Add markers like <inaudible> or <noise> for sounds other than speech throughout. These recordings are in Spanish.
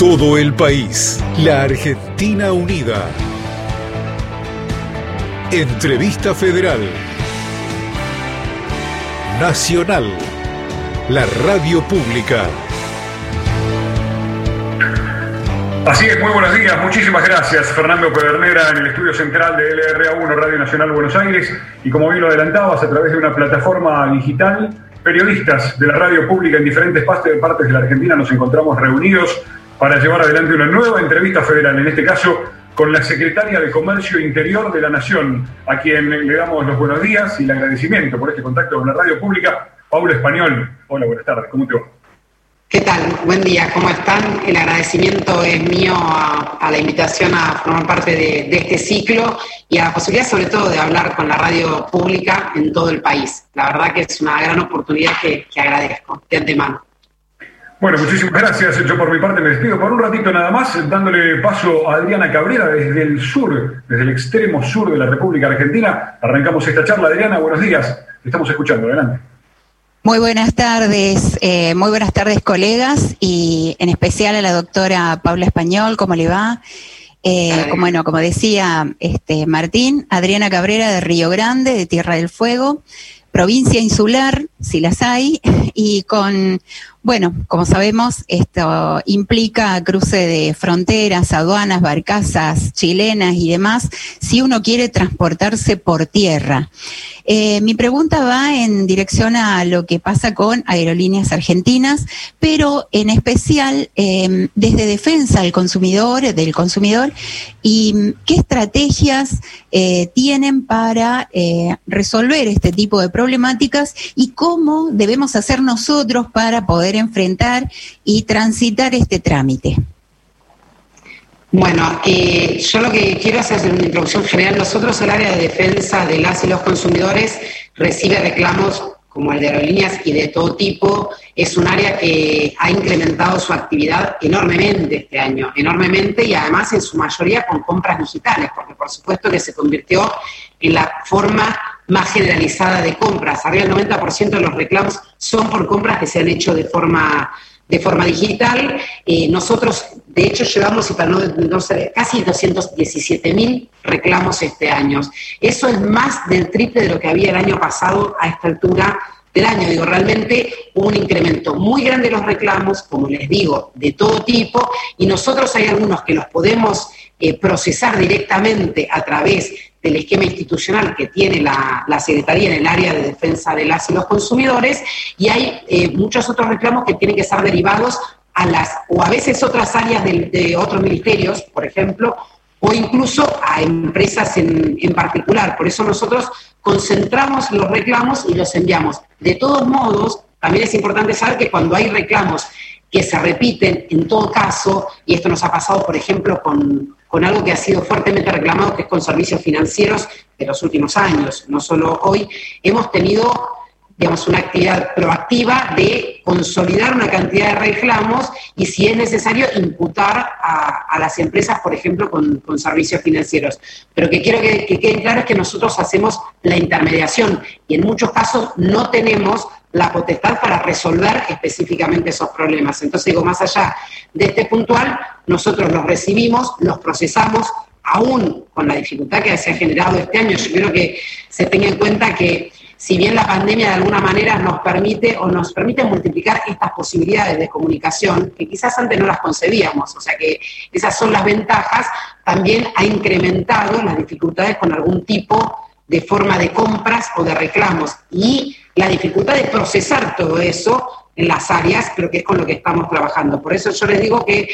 Todo el país. La Argentina unida. Entrevista Federal. Nacional. La radio pública. Así es, muy buenos días, muchísimas gracias Fernando Pedernera en el estudio central de LRA1 Radio Nacional Buenos Aires y como bien lo adelantabas a través de una plataforma digital, periodistas de la radio pública en diferentes partes de la Argentina nos encontramos reunidos para llevar adelante una nueva entrevista federal, en este caso con la secretaria de Comercio Interior de la Nación, a quien le damos los buenos días y el agradecimiento por este contacto con la radio pública, Paula Español. Hola, buenas tardes, ¿cómo te va? ¿Qué tal? Buen día, ¿cómo están? El agradecimiento es mío a, la invitación a formar parte de, este ciclo y a la posibilidad sobre todo de hablar con la radio pública en todo el país. La verdad que es una gran oportunidad que, agradezco de antemano. Bueno, muchísimas gracias. Yo por mi parte me despido por un ratito nada más, dándole paso a Adriana Cabrera desde el sur, desde el extremo sur de la República Argentina. Arrancamos esta charla. Adriana, buenos días. Te estamos escuchando. Adelante. Muy buenas tardes, eh, muy buenas tardes colegas y en especial a la doctora Paula Español, ¿cómo le va? Eh, como, bueno, como decía este Martín, Adriana Cabrera de Río Grande, de Tierra del Fuego, provincia insular, si las hay, <laughs> y con bueno, como sabemos, esto implica cruce de fronteras, aduanas, barcazas chilenas y demás, si uno quiere transportarse por tierra. Eh, mi pregunta va en dirección a lo que pasa con aerolíneas argentinas, pero en especial em, desde defensa del consumidor, del consumidor, y mm, qué estrategias eh, tienen para eh, resolver este tipo de problemáticas y cómo debemos hacer nosotros para poder enfrentar y transitar este trámite? Bueno, eh, yo lo que quiero hacer es una introducción general. Nosotros, el área de defensa de las y los consumidores, recibe reclamos como el de aerolíneas y de todo tipo. Es un área que ha incrementado su actividad enormemente este año, enormemente y además en su mayoría con compras digitales, porque por supuesto que se convirtió en la forma más generalizada de compras. Arriba del 90% de los reclamos son por compras que se han hecho de forma, de forma digital. Eh, nosotros, de hecho, llevamos para no, sé, casi 217 mil reclamos este año. Eso es más del triple de lo que había el año pasado a esta altura del año. Digo, realmente hubo un incremento muy grande de los reclamos, como les digo, de todo tipo, y nosotros hay algunos que los podemos eh, procesar directamente a través del esquema institucional que tiene la, Secretaría en el área de defensa de las y los consumidores, y hay eh, muchos otros reclamos que tienen que ser derivados a las, o a veces otras áreas de, otros ministerios, por ejemplo, o incluso a empresas en, en, particular. Por eso nosotros concentramos los reclamos y los enviamos. De todos modos, también es importante saber que cuando hay reclamos que se repiten, en todo caso, y esto nos ha pasado, por ejemplo, con, con algo que ha sido fuertemente reclamado, que es con servicios financieros de los últimos años, no solo hoy, hemos tenido digamos, una actividad proactiva de consolidar una cantidad de reclamos y, si es necesario, imputar a, las empresas, por ejemplo, con, servicios financieros. Pero que quiero que, que quede claro es que nosotros hacemos la intermediación y en muchos casos no tenemos la potestad para resolver específicamente esos problemas. Entonces, digo, más allá de este puntual, nosotros los recibimos, los procesamos, aún con la dificultad que se ha generado este año. Yo quiero que se tenga en cuenta que si bien la pandemia de alguna manera nos permite o nos permite multiplicar estas posibilidades de comunicación, que quizás antes no las concebíamos, o sea que esas son las ventajas, también ha incrementado las dificultades con algún tipo de forma de compras o de reclamos. Y la dificultad de procesar todo eso en las áreas, creo que es con lo que estamos trabajando. Por eso yo les digo que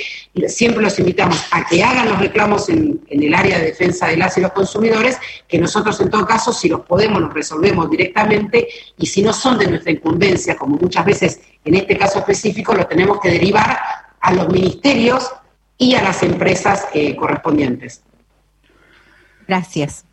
siempre los invitamos a que hagan los reclamos en, el área de defensa de las y los consumidores, que nosotros en todo caso, si los podemos, los resolvemos directamente, y si no son de nuestra incumbencia, como muchas veces en este caso específico, lo tenemos que derivar a los ministerios y a las empresas eh, correspondientes. Gracias.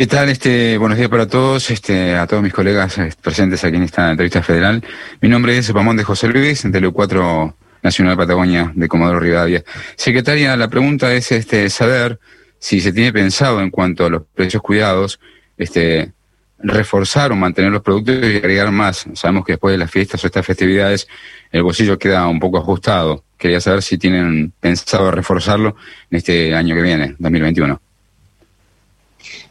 ¿Qué tal? Este, buenos días para todos, este, a todos mis colegas eh, presentes aquí en esta entrevista federal. Mi nombre es Pamón de José Luis, del U4 Nacional Patagonia de Comodoro Rivadavia. Secretaria, la pregunta es este, saber si se tiene pensado en cuanto a los precios cuidados, este, reforzar o mantener los productos y agregar más. Sabemos que después de las fiestas o estas festividades el bolsillo queda un poco ajustado quería saber si tienen pensado reforzarlo en este año que viene, 2021.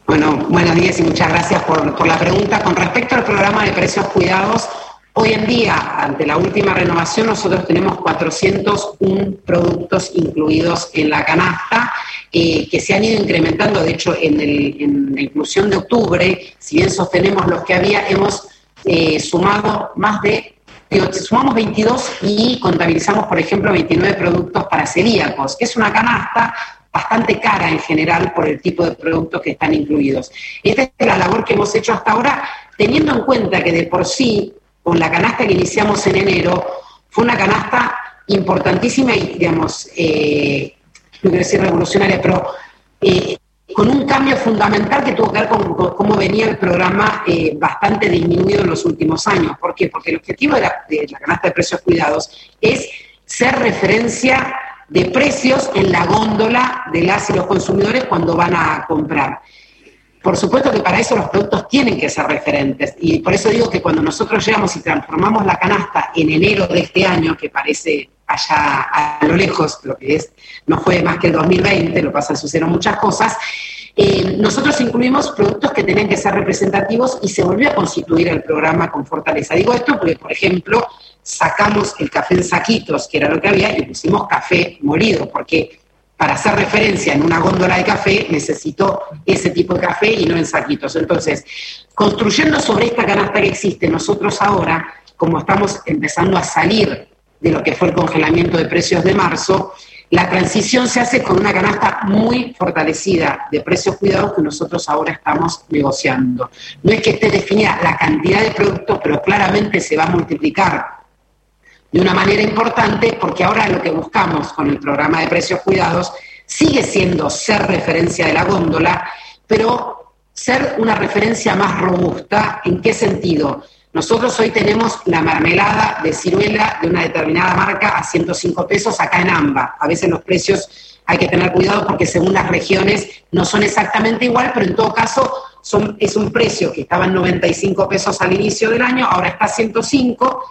Bueno, buenos días y muchas gracias por, la pregunta. Con respecto al programa de precios cuidados, Hoy en día, ante la última renovación, nosotros tenemos 401 productos incluidos en la canasta eh, que se han ido incrementando. De hecho, en, la inclusión de octubre, si bien sostenemos los que había, hemos eh, sumado más de sumamos 22 y contabilizamos, por ejemplo, 29 productos para celíacos, que es una canasta bastante cara en general por el tipo de productos que están incluidos. Esta es la labor que hemos hecho hasta ahora, teniendo en cuenta que de por sí con la canasta que iniciamos en enero, fue una canasta importantísima y, digamos, eh, no quiero decir revolucionaria, pero eh, con un cambio fundamental que tuvo que ver con, cómo venía el programa eh, bastante disminuido en los últimos años. ¿Por qué? Porque el objetivo de la, de la canasta de precios cuidados es ser referencia de precios en la góndola de las y los consumidores cuando van a comprar. Por supuesto que para eso los productos tienen que ser referentes y por eso digo que cuando nosotros llegamos y transformamos la canasta en enero de este año, que parece allá a lo lejos, lo que es, no fue más que el 2020, lo pasa, sucedieron muchas cosas, eh, nosotros incluimos productos que tenían que ser representativos y se volvió a constituir el programa con fortaleza. Digo esto porque, por ejemplo, sacamos el café en saquitos, que era lo que había, y pusimos café molido, porque para hacer referencia en una góndola de café, necesito ese tipo de café y no en saquitos. Entonces, construyendo sobre esta canasta que existe, nosotros ahora, como estamos empezando a salir de lo que fue el congelamiento de precios de marzo, la transición se hace con una canasta muy fortalecida de precios cuidados que nosotros ahora estamos negociando. No es que esté definida la cantidad de productos, pero claramente se va a multiplicar de una manera importante porque ahora lo que buscamos con el programa de precios cuidados sigue siendo ser referencia de la góndola, pero ser una referencia más robusta. ¿En qué sentido? Nosotros hoy tenemos la mermelada de ciruela de una determinada marca a 105 pesos acá en AMBA. A veces los precios hay que tener cuidado porque según las regiones no son exactamente igual, pero en todo caso son, es un precio que estaba en 95 pesos al inicio del año, ahora está a 105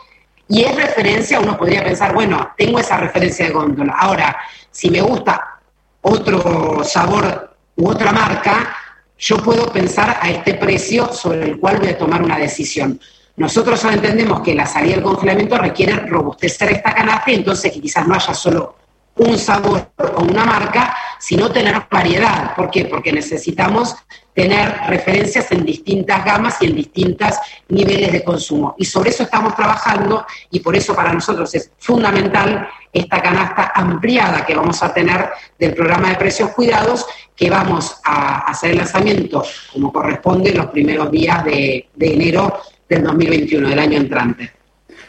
y es referencia, uno podría pensar, bueno, tengo esa referencia de góndola. Ahora, si me gusta otro sabor u otra marca, yo puedo pensar a este precio sobre el cual voy a tomar una decisión. Nosotros entendemos que la salida del congelamiento requiere robustecer esta canasta y entonces que quizás no haya solo un sabor o una marca, sino tener variedad. ¿Por qué? Porque necesitamos tener referencias en distintas gamas y en distintos niveles de consumo. Y sobre eso estamos trabajando y por eso para nosotros es fundamental esta canasta ampliada que vamos a tener del programa de precios cuidados, que vamos a hacer el lanzamiento como corresponde los primeros días de, enero del 2021, del año entrante.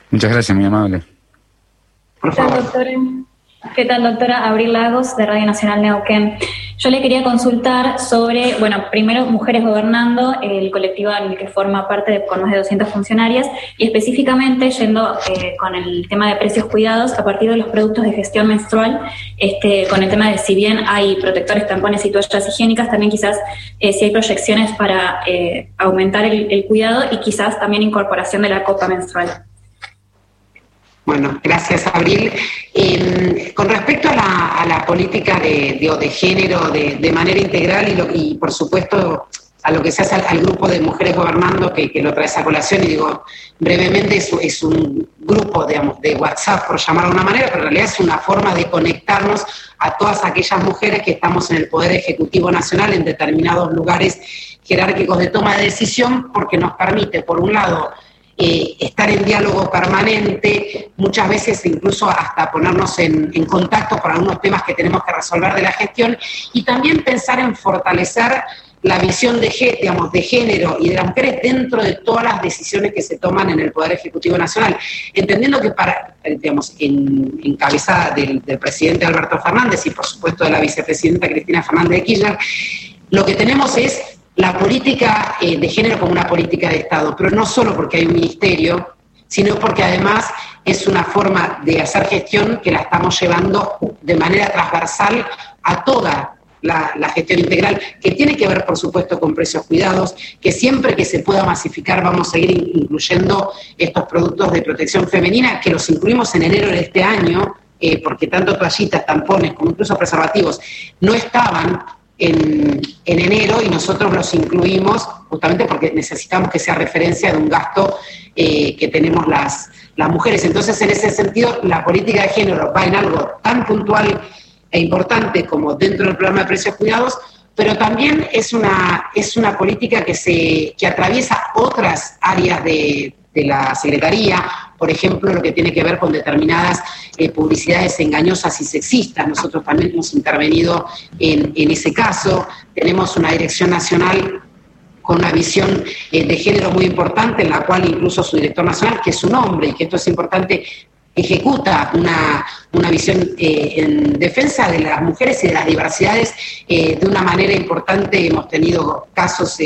Muchas gracias, muy amable. Por favor. ¿Qué tal, doctora? Abril Lagos, de Radio Nacional Neuquén. Yo le quería consultar sobre, bueno, primero Mujeres Gobernando, el colectivo en el que forma parte de, con más de 200 funcionarias, y específicamente yendo eh, con el tema de precios cuidados a partir de los productos de gestión menstrual, este, con el tema de si bien hay protectores, tampones y toallas higiénicas, también quizás eh, si hay proyecciones para eh, aumentar el cuidado y quizás también incorporación de la copa menstrual. Bueno, gracias, Abril. Em, con respecto a la, política de, género de, manera integral y, por supuesto, a lo que se hace al, grupo de mujeres gobernando que, lo trae esa colación, y digo, brevemente es, un grupo digamos, de WhatsApp, por llamarlo de una manera, pero en realidad es una forma de conectarnos a todas aquellas mujeres que estamos en el Poder Ejecutivo Nacional en determinados lugares jerárquicos de toma de decisión, porque nos permite, por un lado, eh, estar en diálogo permanente, muchas veces incluso hasta ponernos en, contacto por algunos temas que tenemos que resolver de la gestión y también pensar en fortalecer la visión de, género y de la mujer dentro de todas las decisiones que se toman en el Poder Ejecutivo Nacional, entendiendo que para, digamos, en, del, del, presidente Alberto Fernández y por supuesto de la vicepresidenta Cristina Fernández de Kirchner, lo que tenemos es la política eh, de género como una política de Estado, pero no solo porque hay un ministerio, sino porque además es una forma de hacer gestión que la estamos llevando de manera transversal a toda la, gestión integral, que tiene que ver, por supuesto, con precios cuidados, que siempre que se pueda masificar vamos a ir incluyendo estos productos de protección femenina, que los incluimos en enero de este año, eh, porque tanto toallitas, tampones como incluso preservativos no estaban en, enero y nosotros los incluimos justamente porque necesitamos que sea referencia de un gasto eh, que tenemos las, las mujeres. Entonces, en ese sentido, la política de género va en algo tan puntual e importante como dentro del programa de precios cuidados, pero también es una, es una política que, se, que atraviesa otras áreas de, de la Secretaría, por ejemplo, lo que tiene que ver con determinadas eh, publicidades engañosas y sexistas. Nosotros también hemos intervenido en, ese caso. Tenemos una dirección nacional con una visión eh, de género muy importante, en la cual incluso su director nacional, que es un hombre, y que esto es importante, ejecuta una, visión eh, en defensa de las mujeres y de las diversidades de una manera importante. Hemos tenido casos,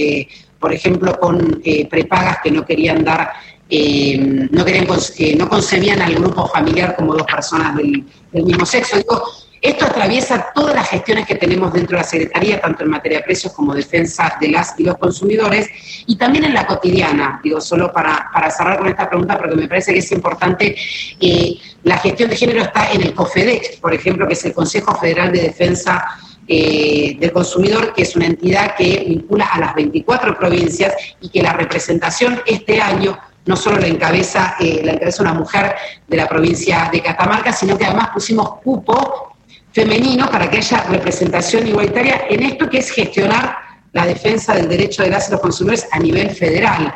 por ejemplo, con prepagas que no querían dar eh, no, querían, eh, no concebían al grupo familiar como dos personas del, mismo sexo. Digo, esto atraviesa todas las gestiones que tenemos dentro de la Secretaría, tanto en materia de precios como defensa de las y los consumidores, y también en la cotidiana. Digo, solo para, cerrar con esta pregunta, porque me parece que es importante, eh, la gestión de género está en el COFEDEX, por ejemplo, que es el Consejo Federal de Defensa del consumidor, que es una entidad que vincula a las 24 provincias y que la representación este año no solo la encabeza, eh, la encabeza una mujer de la provincia de Catamarca, sino que además pusimos cupo femenino para que haya representación igualitaria en esto que es gestionar la defensa del derecho de las y los consumidores a nivel federal.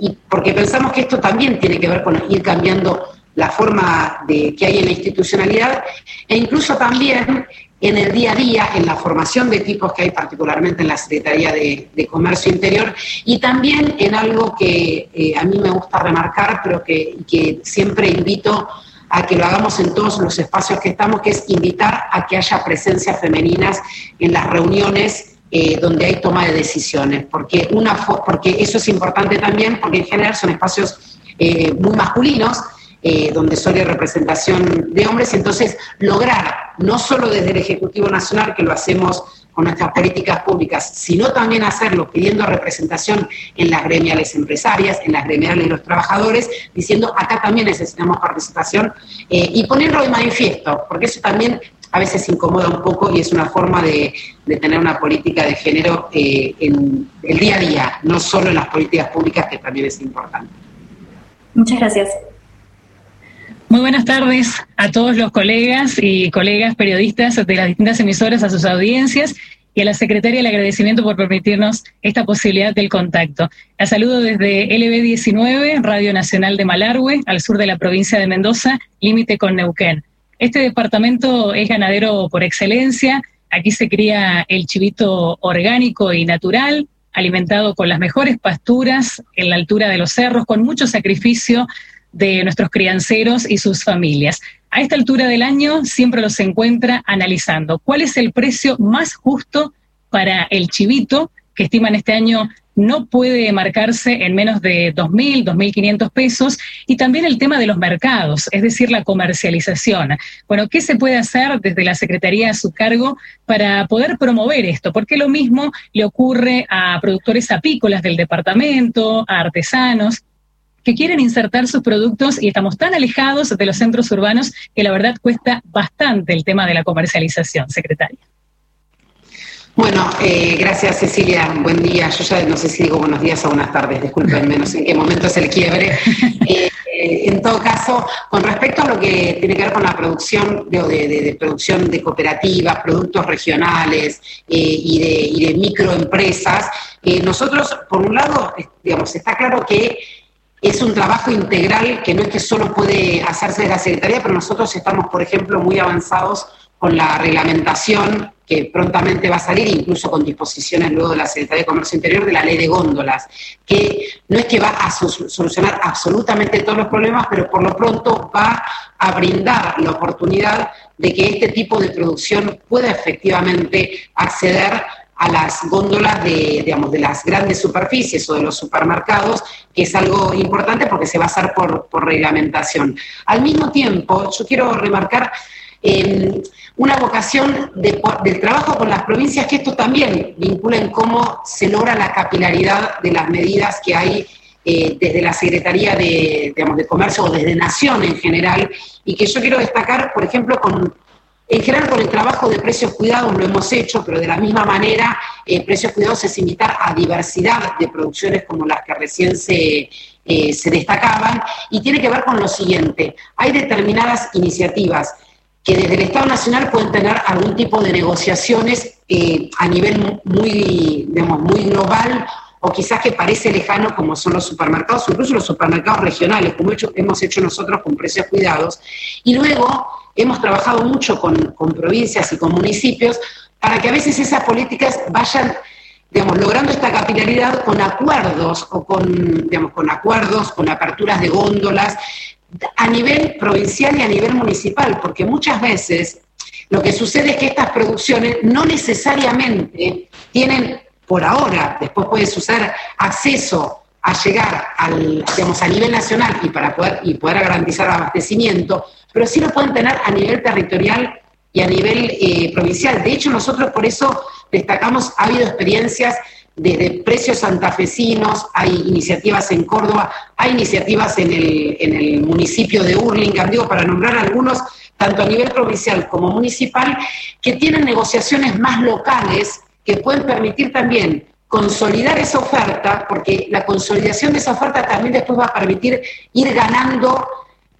Y, porque pensamos que esto también tiene que ver con ir cambiando la forma de, que hay en la institucionalidad e incluso también en el día a día, en la formación de equipos que hay particularmente en la Secretaría de, Comercio Interior y también en algo que eh, a mí me gusta remarcar, pero que, siempre invito a que lo hagamos en todos los espacios que estamos, que es invitar a que haya presencias femeninas en las reuniones eh, donde hay toma de decisiones, porque, una, porque eso es importante también, porque en general son espacios eh, muy masculinos, eh, donde solo hay representación de hombres, entonces lograr, no solo desde el Ejecutivo Nacional, que lo hacemos con nuestras políticas públicas, sino también hacerlo pidiendo representación en las gremiales empresarias, en las gremiales de los trabajadores, diciendo acá también necesitamos participación eh, y ponerlo de manifiesto, porque eso también a veces incomoda un poco y es una forma de, tener una política de género eh, en el día a día, no solo en las políticas públicas, que también es importante. Muchas gracias. Muy buenas tardes a todos los colegas y colegas periodistas de las distintas emisoras, a sus audiencias y a la secretaria el agradecimiento por permitirnos esta posibilidad del contacto. La saludo desde LB19, Radio Nacional de Malargüe, al sur de la provincia de Mendoza, límite con Neuquén. Este departamento es ganadero por excelencia, aquí se cría el chivito orgánico y natural, alimentado con las mejores pasturas en la altura de los cerros, con mucho sacrificio de nuestros crianceros y sus familias. A esta altura del año siempre los encuentra analizando cuál es el precio más justo para el chivito, que estiman este año no puede marcarse en menos de 2.000, 2.500 pesos, y también el tema de los mercados, es decir, la comercialización. Bueno, ¿qué se puede hacer desde la Secretaría a su cargo para poder promover esto? Porque lo mismo le ocurre a productores apícolas del departamento, a artesanos, que quieren insertar sus productos y estamos tan alejados de los centros urbanos que la verdad cuesta bastante el tema de la comercialización, secretaria. Bueno, eh, gracias Cecilia, buen día. Yo ya no sé si digo buenos días o buenas tardes, discúlpenme, no sé en qué momento es el quiebre. <laughs> Eh, en todo caso, con respecto a lo que tiene que ver con la producción de, producción de cooperativas, productos regionales eh, y, de, y, de, microempresas, nosotros, por un lado, digamos, está claro que es un trabajo integral que no es que solo puede hacerse de la Secretaría, pero nosotros estamos, por ejemplo, muy avanzados con la reglamentación que prontamente va a salir, incluso con disposiciones luego de la Secretaría de Comercio Interior de la ley de góndolas, que no es que va a solucionar absolutamente todos los problemas, pero por lo pronto va a brindar la oportunidad de que este tipo de producción pueda efectivamente acceder a las góndolas de, digamos, de las grandes superficies o de los supermercados, que es algo importante porque se va a hacer por, reglamentación. Al mismo tiempo, yo quiero remarcar em, una vocación del trabajo con las provincias, que esto también vincula en cómo se logra la capilaridad de las medidas que hay eh, desde la Secretaría de, de Comercio o desde Nación en general, y que yo quiero destacar, por ejemplo, con, en general con el trabajo de precios cuidados lo hemos hecho, pero de la misma manera, eh, precios cuidados es invitar a diversidad de producciones como las que recién se, eh, se destacaban, y tiene que ver con lo siguiente, hay determinadas iniciativas que desde el Estado Nacional pueden tener algún tipo de negociaciones a nivel muy, digamos, muy global o quizás que parece lejano como son los supermercados, incluso los supermercados regionales, como hemos hecho nosotros con precios cuidados. Y luego hemos trabajado mucho con, provincias y con municipios para que a veces esas políticas vayan digamos, logrando esta capilaridad con acuerdos o con, digamos, con acuerdos, con aperturas de góndolas a nivel provincial y a nivel municipal, porque muchas veces lo que sucede es que estas producciones no necesariamente tienen por ahora, después puede suceder acceso a llegar al, digamos, a nivel nacional y para poder, y poder garantizar abastecimiento, pero sí lo pueden tener a nivel territorial y a nivel eh, provincial. De hecho, nosotros por eso destacamos, ha habido experiencias desde precios santafesinos, hay iniciativas en Córdoba, hay iniciativas en el, en el municipio de Hurlingham, digo, para nombrar algunos, tanto a nivel provincial como municipal, que tienen negociaciones más locales que pueden permitir también consolidar esa oferta, porque la consolidación de esa oferta también después va a permitir ir ganando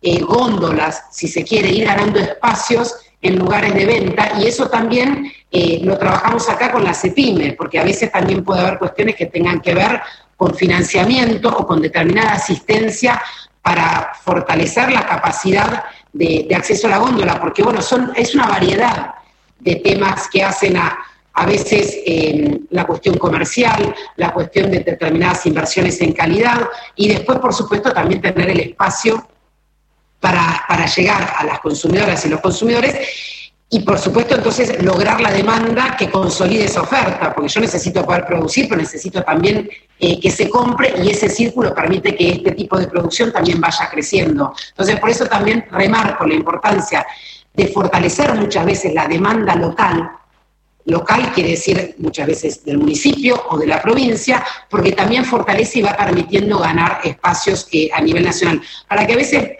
eh, góndolas, si se quiere, ir ganando espacios en lugares de venta, y eso también eh, lo trabajamos acá con la CEPIME, porque a veces también puede haber cuestiones que tengan que ver con financiamiento o con determinada asistencia para fortalecer la capacidad de, de acceso a la góndola, porque bueno, son, es una variedad de temas que hacen a, a veces eh, la cuestión comercial, la cuestión de determinadas inversiones en calidad y después, por supuesto, también tener el espacio para, llegar a las consumidoras y los consumidores y, por supuesto, entonces lograr la demanda que consolide esa oferta, porque yo necesito poder producir, pero necesito también eh, que se compre y ese círculo permite que este tipo de producción también vaya creciendo. Entonces, por eso también remarco la importancia de fortalecer muchas veces la demanda local local quiere decir muchas veces del municipio o de la provincia, porque también fortalece y va permitiendo ganar espacios a nivel nacional. Para que a veces,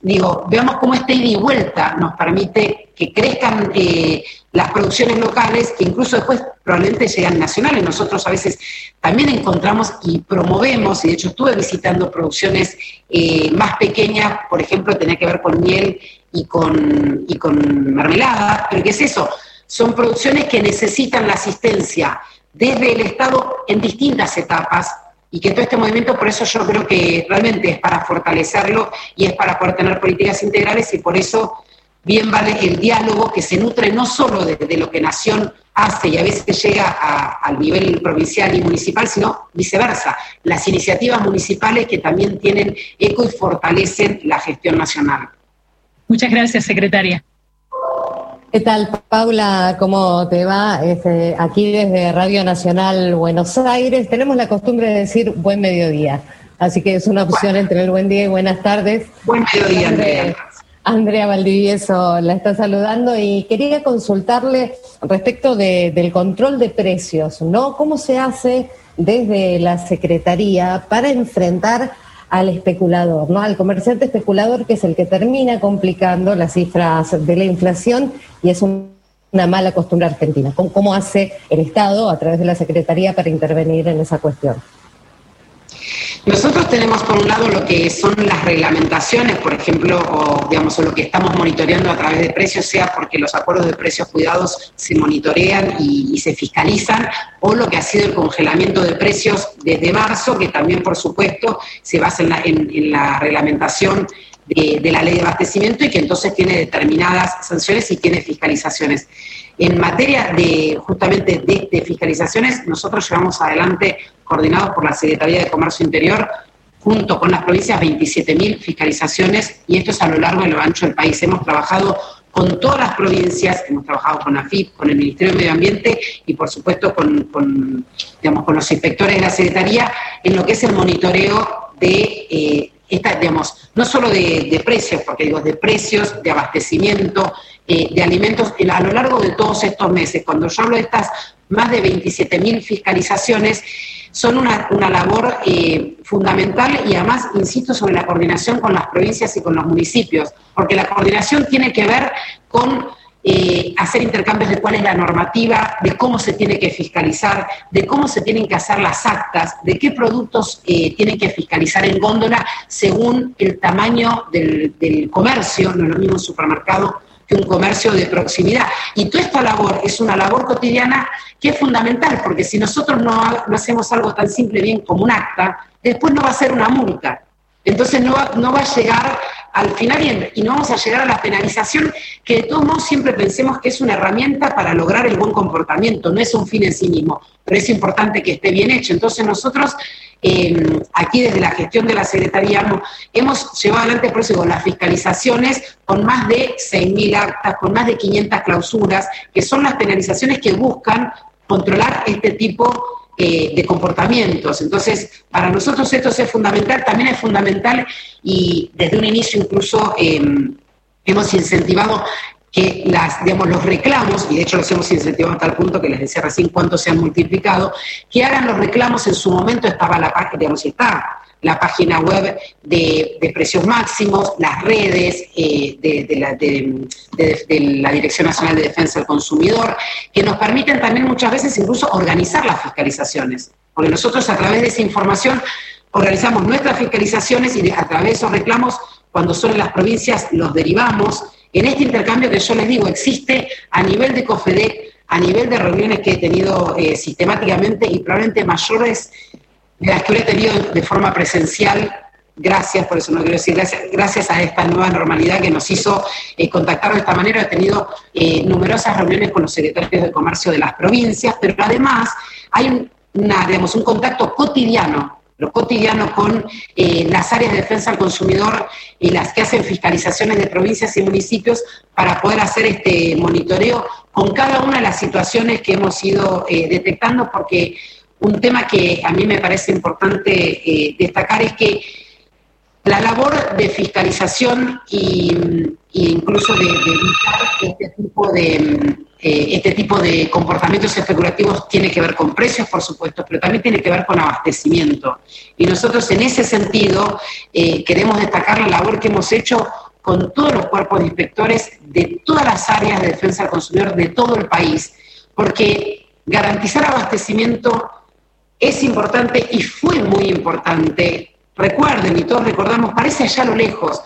digo, veamos cómo esta ida y vuelta nos permite que crezcan eh, las producciones locales, que incluso después probablemente llegan nacionales. Nosotros a veces también encontramos y promovemos, y de hecho estuve visitando producciones eh, más pequeñas, por ejemplo, tenía que ver con miel y con, y con mermelada, pero ¿qué es eso? Son producciones que necesitan la asistencia desde el Estado en distintas etapas y que todo este movimiento, por eso yo creo que realmente es para fortalecerlo y es para poder tener políticas integrales y por eso bien vale el diálogo que se nutre no solo de, lo que Nación hace y a veces llega al nivel provincial y municipal, sino viceversa, las iniciativas municipales que también tienen eco y fortalecen la gestión nacional. Muchas gracias, secretaria. ¿Qué tal, Paula? ¿Cómo te va? Este, aquí desde Radio Nacional Buenos Aires tenemos la costumbre de decir buen mediodía, así que es una opción entre el buen día y buenas tardes. Buen mediodía, Andrea. Andrea Valdivieso la está saludando y quería consultarle respecto del control de precios, ¿no? ¿Cómo se hace desde la Secretaría para enfrentar al especulador, ¿no? Al comerciante especulador que es el que termina complicando las cifras de la inflación y es una mala costumbre argentina. ¿Cómo, hace el Estado a través de la Secretaría para intervenir en esa cuestión? Nosotros tenemos por un lado lo que son las reglamentaciones, por ejemplo, o digamos, o lo que estamos monitoreando a través de precios, sea porque los acuerdos de precios cuidados se monitorean y, se fiscalizan, o lo que ha sido el congelamiento de precios desde marzo, que también, por supuesto, se basa en la, reglamentación de, de, la ley de abastecimiento y que entonces tiene determinadas sanciones y tiene fiscalizaciones. En materia de justamente de, fiscalizaciones, nosotros llevamos adelante, coordinados por la Secretaría de Comercio Interior, junto con las provincias, 27.000 fiscalizaciones y esto es a lo largo y lo ancho del país. Hemos trabajado con todas las provincias, hemos trabajado con AFIP, con el Ministerio de Medio Ambiente y por supuesto con, digamos, con los inspectores de la Secretaría en lo que es el monitoreo de, eh, esta, digamos, no solo de, precios, porque digo, de precios, de abastecimiento, eh, de alimentos, a lo largo de todos estos meses, cuando yo hablo de estas más de 27.000 fiscalizaciones, son una, labor eh, fundamental y además, insisto, sobre la coordinación con las provincias y con los municipios, porque la coordinación tiene que ver con eh, hacer intercambios de cuál es la normativa, de cómo se tiene que fiscalizar, de cómo se tienen que hacer las actas, de qué productos eh, tienen que fiscalizar en góndola según el tamaño del, comercio, no es lo mismo un supermercado que un comercio de proximidad. Y toda esta labor es una labor cotidiana que es fundamental, porque si nosotros no, hacemos algo tan simple bien como un acta, después no va a ser una multa. Entonces no va, no va a llegar al final y, no vamos a llegar a la penalización, que de todos modos siempre pensemos que es una herramienta para lograr el buen comportamiento, no es un fin en sí mismo, pero es importante que esté bien hecho. Entonces nosotros Em, aquí desde la gestión de la Secretaría hemos, llevado adelante, por eso las fiscalizaciones con más de 6.000 actas, con más de 500 clausuras, que son las penalizaciones que buscan controlar este tipo eh, de comportamientos. Entonces, para nosotros esto es fundamental, también es fundamental y desde un inicio incluso em, hemos incentivado que las, digamos, los reclamos, y de hecho los hemos incentivado a tal punto que les decía recién cuánto se han multiplicado, que hagan los reclamos, en su momento estaba la página, digamos, está la página web de, precios máximos, las redes eh, de, la, Dirección Nacional de Defensa del Consumidor, que nos permiten también muchas veces incluso organizar las fiscalizaciones, porque nosotros a través de esa información organizamos nuestras fiscalizaciones y a través de esos reclamos, cuando son en las provincias, los derivamos. En este intercambio que yo les digo, existe a nivel de COFEDEC, a nivel de reuniones que he tenido eh, sistemáticamente y probablemente mayores las que he tenido de forma presencial, gracias, por eso no quiero decir gracias, gracias a esta nueva normalidad que nos hizo eh, contactar de esta manera, he tenido eh, numerosas reuniones con los secretarios de comercio de las provincias, pero además hay una, digamos, un contacto cotidiano lo cotidiano con eh, las áreas de defensa al consumidor y las que hacen fiscalizaciones de provincias y municipios para poder hacer este monitoreo con cada una de las situaciones que hemos ido detectando, porque un tema que a mí me parece importante eh, destacar es que la labor de fiscalización e incluso de, evitar este tipo de, eh, este tipo de comportamientos especulativos tiene que ver con precios, por supuesto, pero también tiene que ver con abastecimiento. Y nosotros en ese sentido eh, queremos destacar la labor que hemos hecho con todos los cuerpos de inspectores de todas las áreas de defensa del consumidor de todo el país, porque garantizar abastecimiento es importante y fue muy importante. Recuerden, y todos recordamos, parece allá a lo lejos,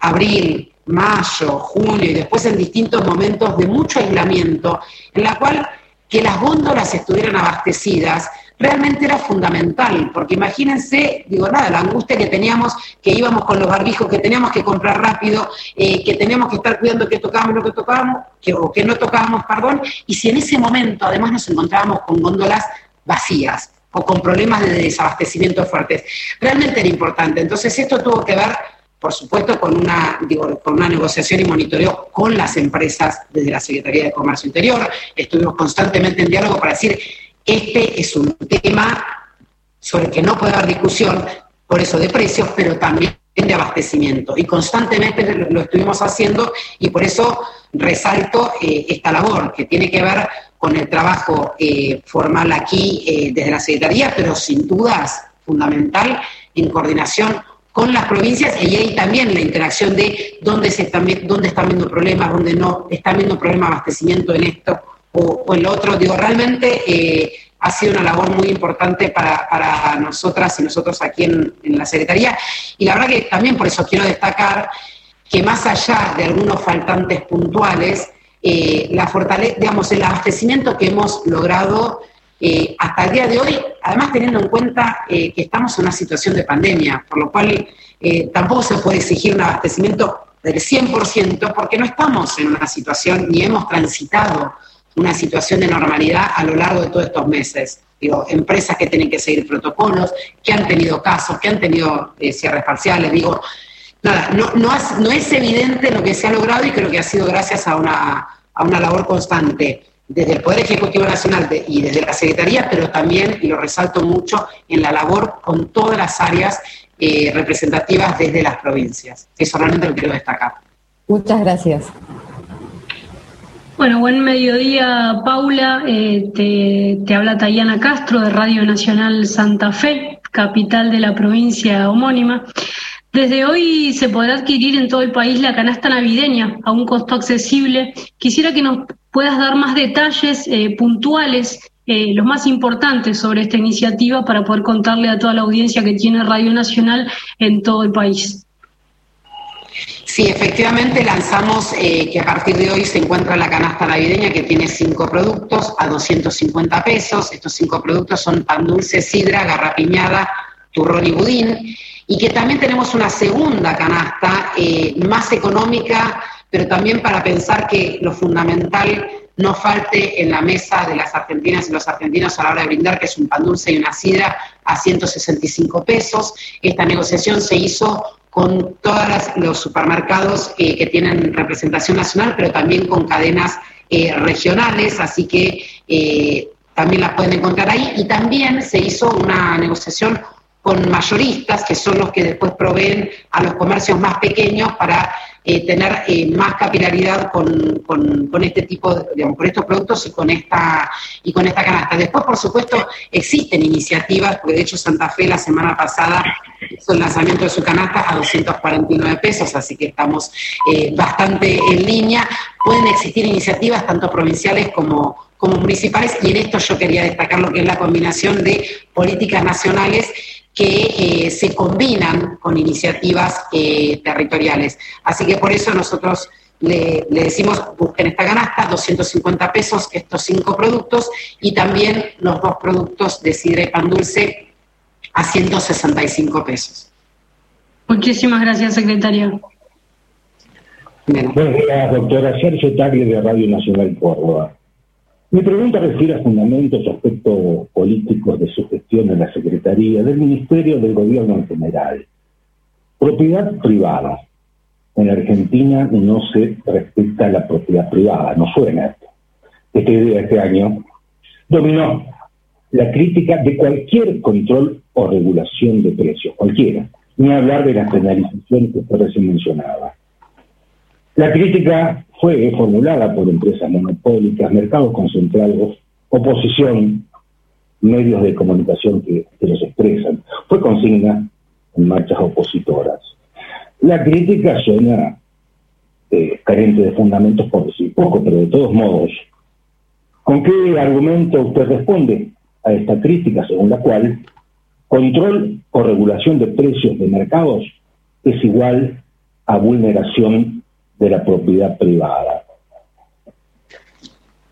abril, mayo, julio y después en distintos momentos de mucho aislamiento, en la cual que las góndolas estuvieran abastecidas realmente era fundamental, porque imagínense, digo nada, la angustia que teníamos, que íbamos con los barbijos, que teníamos que comprar rápido, eh, que teníamos que estar cuidando que tocábamos lo que tocábamos, que, o que no tocábamos, perdón, y si en ese momento además nos encontrábamos con góndolas vacías, o con problemas de desabastecimiento fuertes. Realmente era importante. Entonces esto tuvo que ver, por supuesto, con una, digo, con una negociación y monitoreo con las empresas desde la Secretaría de Comercio Interior. Estuvimos constantemente en diálogo para decir, este es un tema sobre el que no puede haber discusión, por eso de precios, pero también de abastecimiento. Y constantemente lo, estuvimos haciendo y por eso resalto eh, esta labor que tiene que ver con el trabajo eh, formal aquí eh, desde la Secretaría, pero sin dudas fundamental en coordinación con las provincias y ahí también la interacción de dónde, se están, viendo problemas, dónde no están viendo problemas de abastecimiento en esto o, en lo otro. Digo, realmente eh, ha sido una labor muy importante para, nosotras y nosotros aquí en, en la Secretaría. Y la verdad que también por eso quiero destacar que más allá de algunos faltantes puntuales, eh, la fortaleza, digamos, el abastecimiento que hemos logrado eh, hasta el día de hoy, además teniendo en cuenta eh, que estamos en una situación de pandemia, por lo cual tampoco se puede exigir un abastecimiento del 100% porque no estamos en una situación ni hemos transitado una situación de normalidad a lo largo de todos estos meses. Digo, empresas que tienen que seguir protocolos, que han tenido casos, que han tenido cierres parciales, digo, nada, no, no, es evidente lo que se ha logrado y creo que ha sido gracias a una, a una labor constante desde el Poder Ejecutivo Nacional y desde la Secretaría, pero también, y lo resalto mucho, en la labor con todas las áreas eh, representativas desde las provincias. Eso realmente lo quiero destacar. Muchas gracias. Bueno, buen mediodía, Paula. Eh, te, te, habla Tayana Castro de Radio Nacional Santa Fe, capital de la provincia homónima. Desde hoy se podrá adquirir en todo el país la canasta navideña a un costo accesible. Quisiera que nos puedas dar más detalles eh, puntuales, eh, los más importantes sobre esta iniciativa para poder contarle a toda la audiencia que tiene Radio Nacional en todo el país. Sí, efectivamente lanzamos eh, que a partir de hoy se encuentra la canasta navideña que tiene cinco productos a 250 pesos. Estos cinco productos son pan dulce, sidra, garrapiñada, turrón y budín. Y que también tenemos una segunda canasta eh, más económica, pero también para pensar que lo fundamental no falte en la mesa de las argentinas y los argentinos a la hora de brindar, que es un pan dulce y una sidra a 165 pesos. Esta negociación se hizo con todos los supermercados eh, que tienen representación nacional, pero también con cadenas eh, regionales, así que también las pueden encontrar ahí. Y también se hizo una negociación con mayoristas, que son los que después proveen a los comercios más pequeños para eh, tener eh, más capilaridad con, con, este tipo, de, digamos, con estos productos y con esta y con esta canasta. Después, por supuesto, existen iniciativas, porque de hecho Santa Fe la semana pasada hizo el lanzamiento de su canasta a 249 pesos, así que estamos eh, bastante en línea. Pueden existir iniciativas tanto provinciales como, como municipales, y en esto yo quería destacar lo que es la combinación de políticas nacionales que eh, se combinan con iniciativas eh, territoriales. Así que por eso nosotros le, decimos, busquen esta canasta, 250 pesos estos cinco productos y también los dos productos de sidra y pan dulce a 165 pesos. Muchísimas gracias, secretario. Buenos días, doctora Sergio Tagle de Radio Nacional Córdoba. Mi pregunta refiere a fundamentos o aspectos políticos de su gestión en la Secretaría, del Ministerio, del Gobierno en general. Propiedad privada. En Argentina no se respeta la propiedad privada, no suena esto. Esta idea este año dominó la crítica de cualquier control o regulación de precios, cualquiera, ni hablar de las penalizaciones que usted recién mencionaba. La crítica fue formulada por empresas monopólicas, mercados concentrados, oposición, medios de comunicación que, los expresan. Fue consigna en marchas opositoras. La crítica suena eh, carente de fundamentos por decir poco, pero de todos modos, ¿con qué argumento usted responde a esta crítica según la cual control o regulación de precios de mercados es igual a vulneración de la propiedad privada.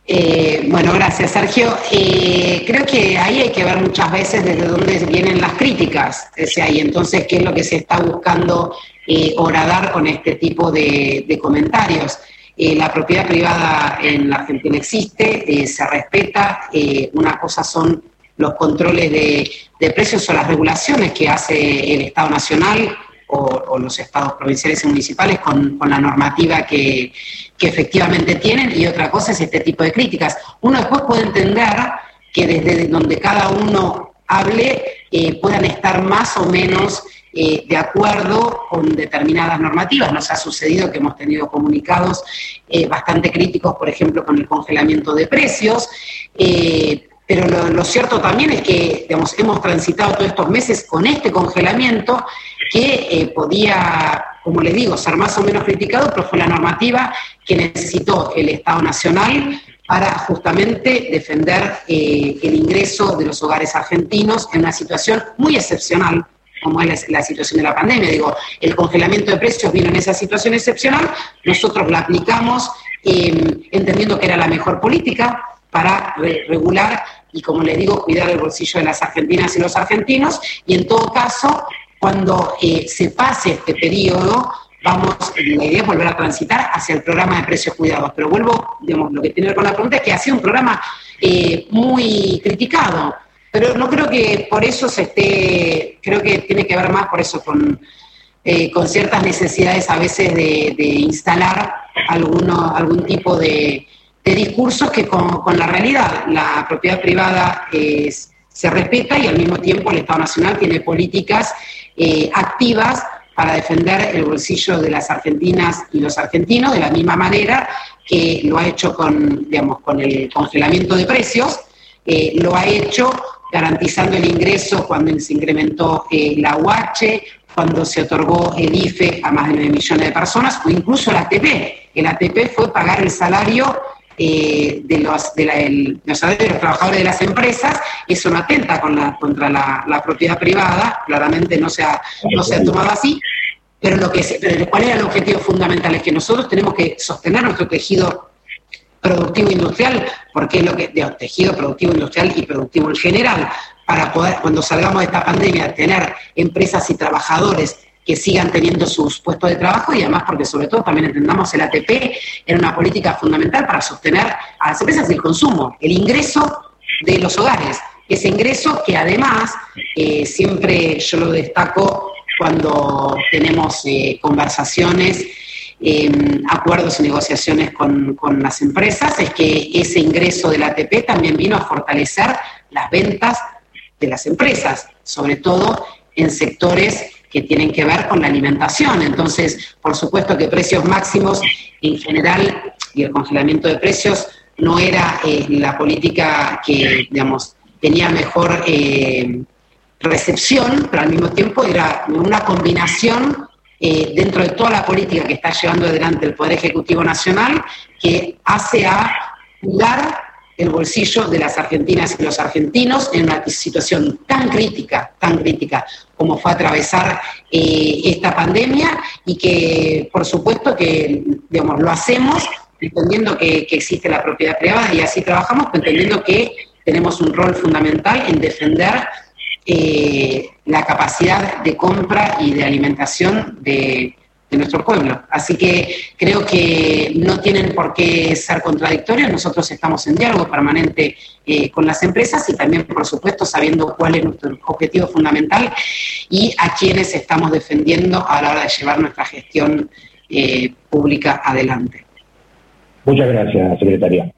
Eh, bueno, gracias Sergio. Eh, creo que ahí hay que ver muchas veces desde dónde vienen las críticas, y entonces qué es lo que se está buscando eh, horadar con este tipo de, comentarios. la propiedad privada en la Argentina existe, se respeta, una cosa son los controles de precios o las regulaciones que hace el Estado Nacional o, los estados provinciales y municipales con, la normativa que, efectivamente tienen y otra cosa es este tipo de críticas. Uno después puede entender que desde donde cada uno hable eh, puedan estar más o menos eh, de acuerdo con determinadas normativas. Nos ha sucedido que hemos tenido comunicados eh, bastante críticos, por ejemplo, con el congelamiento de precios. Pero lo, cierto también es que hemos transitado todos estos meses con este congelamiento que eh, podía, como les digo, ser más o menos criticado, pero fue la normativa que necesitó el Estado Nacional para justamente defender eh, el ingreso de los hogares argentinos en una situación muy excepcional, como es la, situación de la pandemia. Digo, el congelamiento de precios vino en esa situación excepcional, nosotros la aplicamos eh, entendiendo que era la mejor política para regular y, como les digo, cuidar el bolsillo de las argentinas y los argentinos, y en todo caso, cuando eh, se pase este periodo, vamos, la idea es volver a transitar hacia el programa de precios cuidados. Pero vuelvo, digamos, lo que tiene que ver con la pregunta es que ha sido un programa eh, muy criticado, pero no creo que por eso se esté, creo que tiene que ver más por eso con, eh, con ciertas necesidades a veces de, instalar alguno, algún tipo de, de discursos que con, la realidad, la propiedad privada se respeta y al mismo tiempo el Estado Nacional tiene políticas eh, activas para defender el bolsillo de las argentinas y los argentinos de la misma manera que lo ha hecho con, digamos, con el congelamiento de precios, eh, lo ha hecho garantizando el ingreso cuando se incrementó eh, la UH, cuando se otorgó el IFE a más de 9 millones de personas, o incluso el ATP. El ATP fue pagar el salario eh, de, los, de, los, trabajadores de las empresas, eso no atenta contra la, propiedad privada, claramente no se ha, no se ha tomado así, pero, lo que pero ¿cuál era el objetivo fundamental? Es que nosotros tenemos que sostener nuestro tejido productivo industrial, porque es lo que, de tejido productivo industrial y productivo en general, para poder, cuando salgamos de esta pandemia, tener empresas y trabajadores que sigan teniendo sus puestos de trabajo y además porque sobre todo también entendamos el ATP era una política fundamental para sostener a las empresas el consumo, el ingreso de los hogares. Ese ingreso que además eh, siempre yo lo destaco cuando tenemos eh, conversaciones, em, acuerdos y negociaciones con, con las empresas, es que ese ingreso del ATP también vino a fortalecer las ventas de las empresas, sobre todo en sectores que tienen que ver con la alimentación. Entonces, por supuesto que precios máximos en general y el congelamiento de precios no era eh, la política que, digamos, tenía mejor eh, recepción, pero al mismo tiempo era una combinación eh, dentro de toda la política que está llevando adelante el Poder Ejecutivo Nacional que hace a cuidar el bolsillo de las argentinas y los argentinos en una situación tan crítica, tan crítica como fue atravesar eh, esta pandemia y que por supuesto que digamos, lo hacemos entendiendo que, existe la propiedad privada y así trabajamos, entendiendo que tenemos un rol fundamental en defender eh, la capacidad de compra y de alimentación de, de nuestro pueblo. Así que creo que no tienen por qué ser contradictorios. Nosotros estamos en diálogo permanente eh, con las empresas y también, por supuesto, sabiendo cuál es nuestro objetivo fundamental y a quienes estamos defendiendo a la hora de llevar nuestra gestión eh, pública adelante. Muchas gracias, secretaria.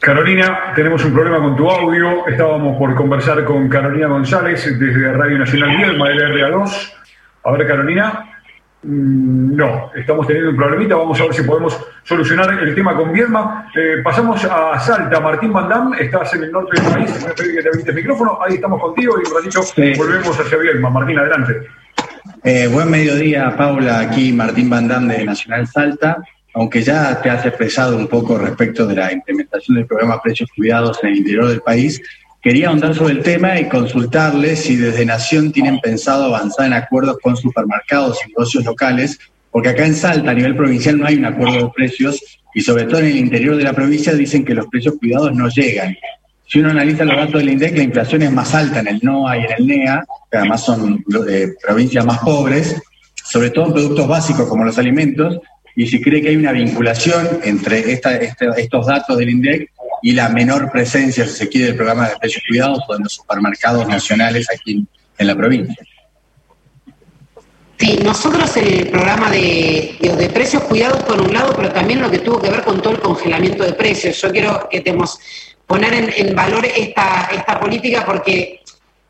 Carolina, tenemos un problema con tu audio. Estábamos por conversar con Carolina González desde Radio Nacional Viedma del RA2. A ver, Carolina. Mm, no, estamos teniendo un problemita. Vamos a ver si podemos solucionar el tema con Viedma. Eh, pasamos a Salta. Martín Bandam, estás en el norte del país. Me pedir que te habilites el micrófono. Ahí estamos contigo y un ratito volvemos hacia Viedma. Martín, adelante. Eh, buen mediodía, Paula. Aquí Martín Bandam de Nacional Salta aunque ya te has expresado un poco respecto de la implementación del programa Precios Cuidados en el interior del país, quería ahondar sobre el tema y consultarles si desde Nación tienen pensado avanzar en acuerdos con supermercados y negocios locales, porque acá en Salta, a nivel provincial, no hay un acuerdo de precios y sobre todo en el interior de la provincia dicen que los precios cuidados no llegan. Si uno analiza los datos del INDEC, la inflación es más alta en el NOA y en el NEA, que además son eh, provincias más pobres, sobre todo en productos básicos como los alimentos, y si cree que hay una vinculación entre estos datos del INDEC y la menor presencia, si se quiere, del programa de precios cuidados de los supermercados nacionales aquí en la provincia. Sí, nosotros el programa de, precios cuidados por un lado, pero también lo que tuvo que ver con todo el congelamiento de precios. Yo quiero que tenemos poner en, en valor esta, esta política porque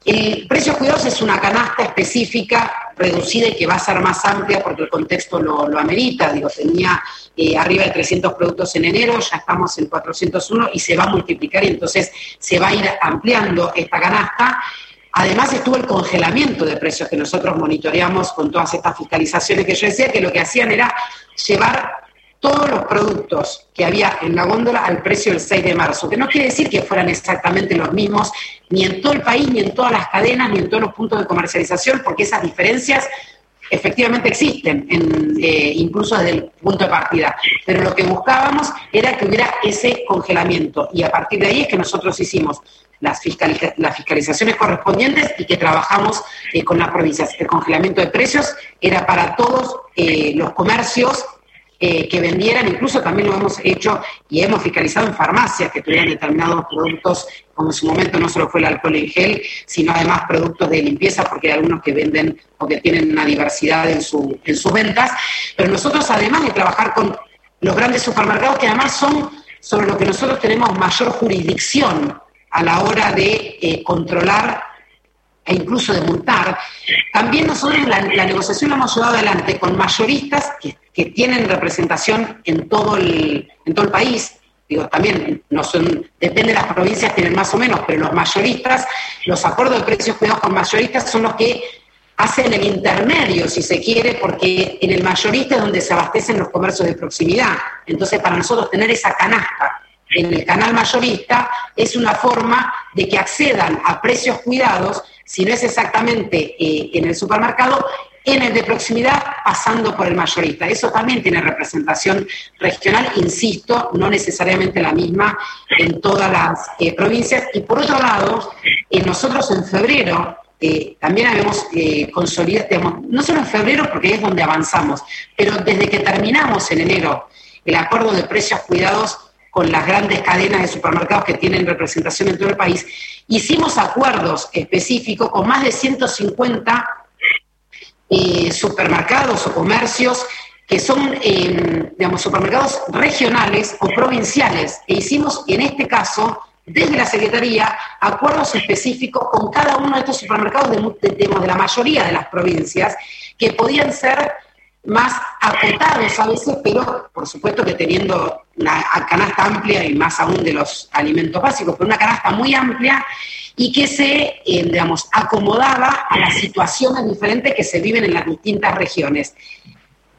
el precio cuidados es una canasta específica, reducida y que va a ser más amplia porque el contexto lo, amerita. Digo, tenía eh, arriba de 300 productos en enero, ya estamos en 401 y se va a multiplicar y entonces se va a ir ampliando esta canasta. Además estuvo el congelamiento de precios que nosotros monitoreamos con todas estas fiscalizaciones que yo decía, que lo que hacían era llevar todos los productos que había en la góndola al precio del 6 de marzo, que no quiere decir que fueran exactamente los mismos ni en todo el país, ni en todas las cadenas, ni en todos los puntos de comercialización, porque esas diferencias efectivamente existen, eh, incluso desde el punto de partida. Pero lo que buscábamos era que hubiera ese congelamiento y a partir de ahí es que nosotros hicimos las, fiscalizaciones correspondientes y que trabajamos eh, con las provincias. El congelamiento de precios era para todos eh, los comercios eh, que vendieran, incluso también lo hemos hecho y hemos fiscalizado en farmacias que tuvieran determinados productos, como en su momento no solo fue el alcohol en gel, sino además productos de limpieza, porque hay algunos que venden o que tienen una diversidad en, en sus ventas. Pero nosotros, además de trabajar con los grandes supermercados, que además son sobre lo que nosotros tenemos mayor jurisdicción a la hora de eh, controlar e incluso de multar. También nosotros la, negociación la hemos llevado adelante con mayoristas que, tienen representación en todo el, en todo el país. Digo, también no son, depende de las provincias, tienen más o menos, pero los mayoristas, los acuerdos de precios cuidados con mayoristas son los que hacen el intermedio, si se quiere, porque en el mayorista es donde se abastecen los comercios de proximidad. Entonces, para nosotros tener esa canasta en el canal mayorista es una forma de que accedan a precios cuidados, si no es exactamente eh, en el supermercado, en el de proximidad pasando por el mayorista. Eso también tiene representación regional, insisto, no necesariamente la misma en todas las eh, provincias. Y por otro lado, eh, nosotros en febrero eh, también habíamos consolidado, no solo en febrero porque es donde avanzamos, pero desde que terminamos en enero el acuerdo de precios cuidados con las grandes cadenas de supermercados que tienen representación en todo el país, hicimos acuerdos específicos con más de 150 eh, supermercados o comercios que son, digamos, supermercados regionales o provinciales, e hicimos en este caso desde la Secretaría acuerdos específicos con cada uno de estos supermercados de, de, la mayoría de las provincias que podían ser más acotados a veces, pero por supuesto que teniendo una canasta amplia y más aún de los alimentos básicos, pero una canasta muy amplia y que se, eh, digamos, acomodaba a las situaciones diferentes que se viven en las distintas regiones.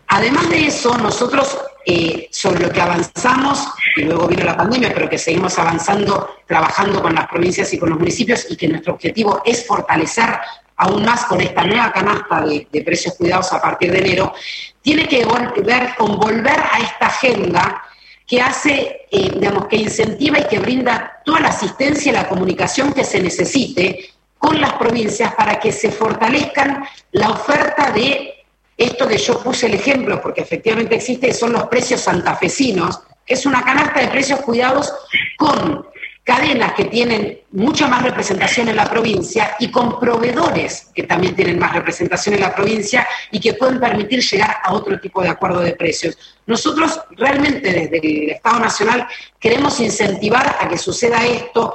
Además de eso, nosotros eh, sobre lo que avanzamos, y luego vino la pandemia, pero que seguimos avanzando, trabajando con las provincias y con los municipios, y que nuestro objetivo es fortalecer aún más con esta nueva canasta de, precios cuidados a partir de enero, tiene que ver con volver a esta agenda que hace, eh, digamos, que incentiva y que brinda toda la asistencia y la comunicación que se necesite con las provincias para que se fortalezcan la oferta de esto que yo puse el ejemplo, porque efectivamente existe, son los precios santafesinos, que es una canasta de precios cuidados con cadenas que tienen mucha más representación en la provincia y con proveedores que también tienen más representación en la provincia y que pueden permitir llegar a otro tipo de acuerdo de precios. Nosotros realmente desde el Estado Nacional queremos incentivar a que suceda esto,